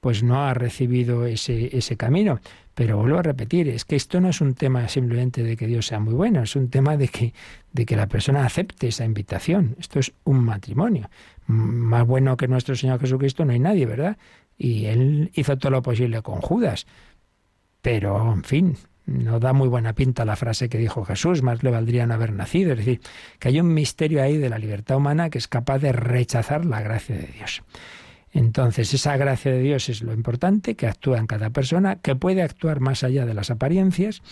pues no ha recibido ese, ese camino. Pero vuelvo a repetir, es que esto no es un tema simplemente de que Dios sea muy bueno, es un tema de que, de que la persona acepte esa invitación. Esto es un matrimonio. Más bueno que nuestro Señor Jesucristo no hay nadie, ¿verdad? Y Él hizo todo lo posible con Judas. Pero, en fin, no da muy buena pinta la frase que dijo Jesús, más le valdría no haber nacido. Es decir, que hay un misterio ahí de la libertad humana que es capaz de rechazar la gracia de Dios. Entonces, esa gracia de Dios es lo importante, que actúa en cada persona, que puede actuar más allá de las apariencias,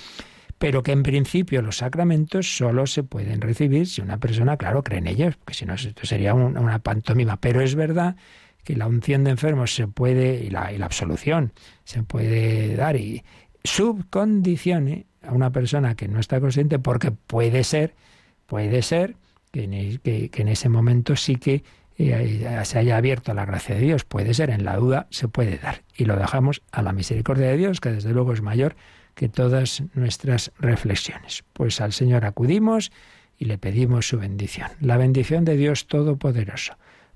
pero que en principio los sacramentos solo se pueden recibir si una persona, claro, cree en ellos, porque si no, esto sería una pantomima. Pero es verdad que la unción de enfermos se puede, y la, y la absolución, se puede dar, y, subcondicione a una persona que no está consciente, porque puede ser, puede ser que en, ese momento sí que eh, se haya abierto a la gracia de Dios. Puede ser, en la duda se puede dar. Y lo dejamos a la misericordia de Dios, que desde luego es mayor que todas nuestras reflexiones. Pues al Señor acudimos y le pedimos su bendición. La bendición de Dios Todopoderoso,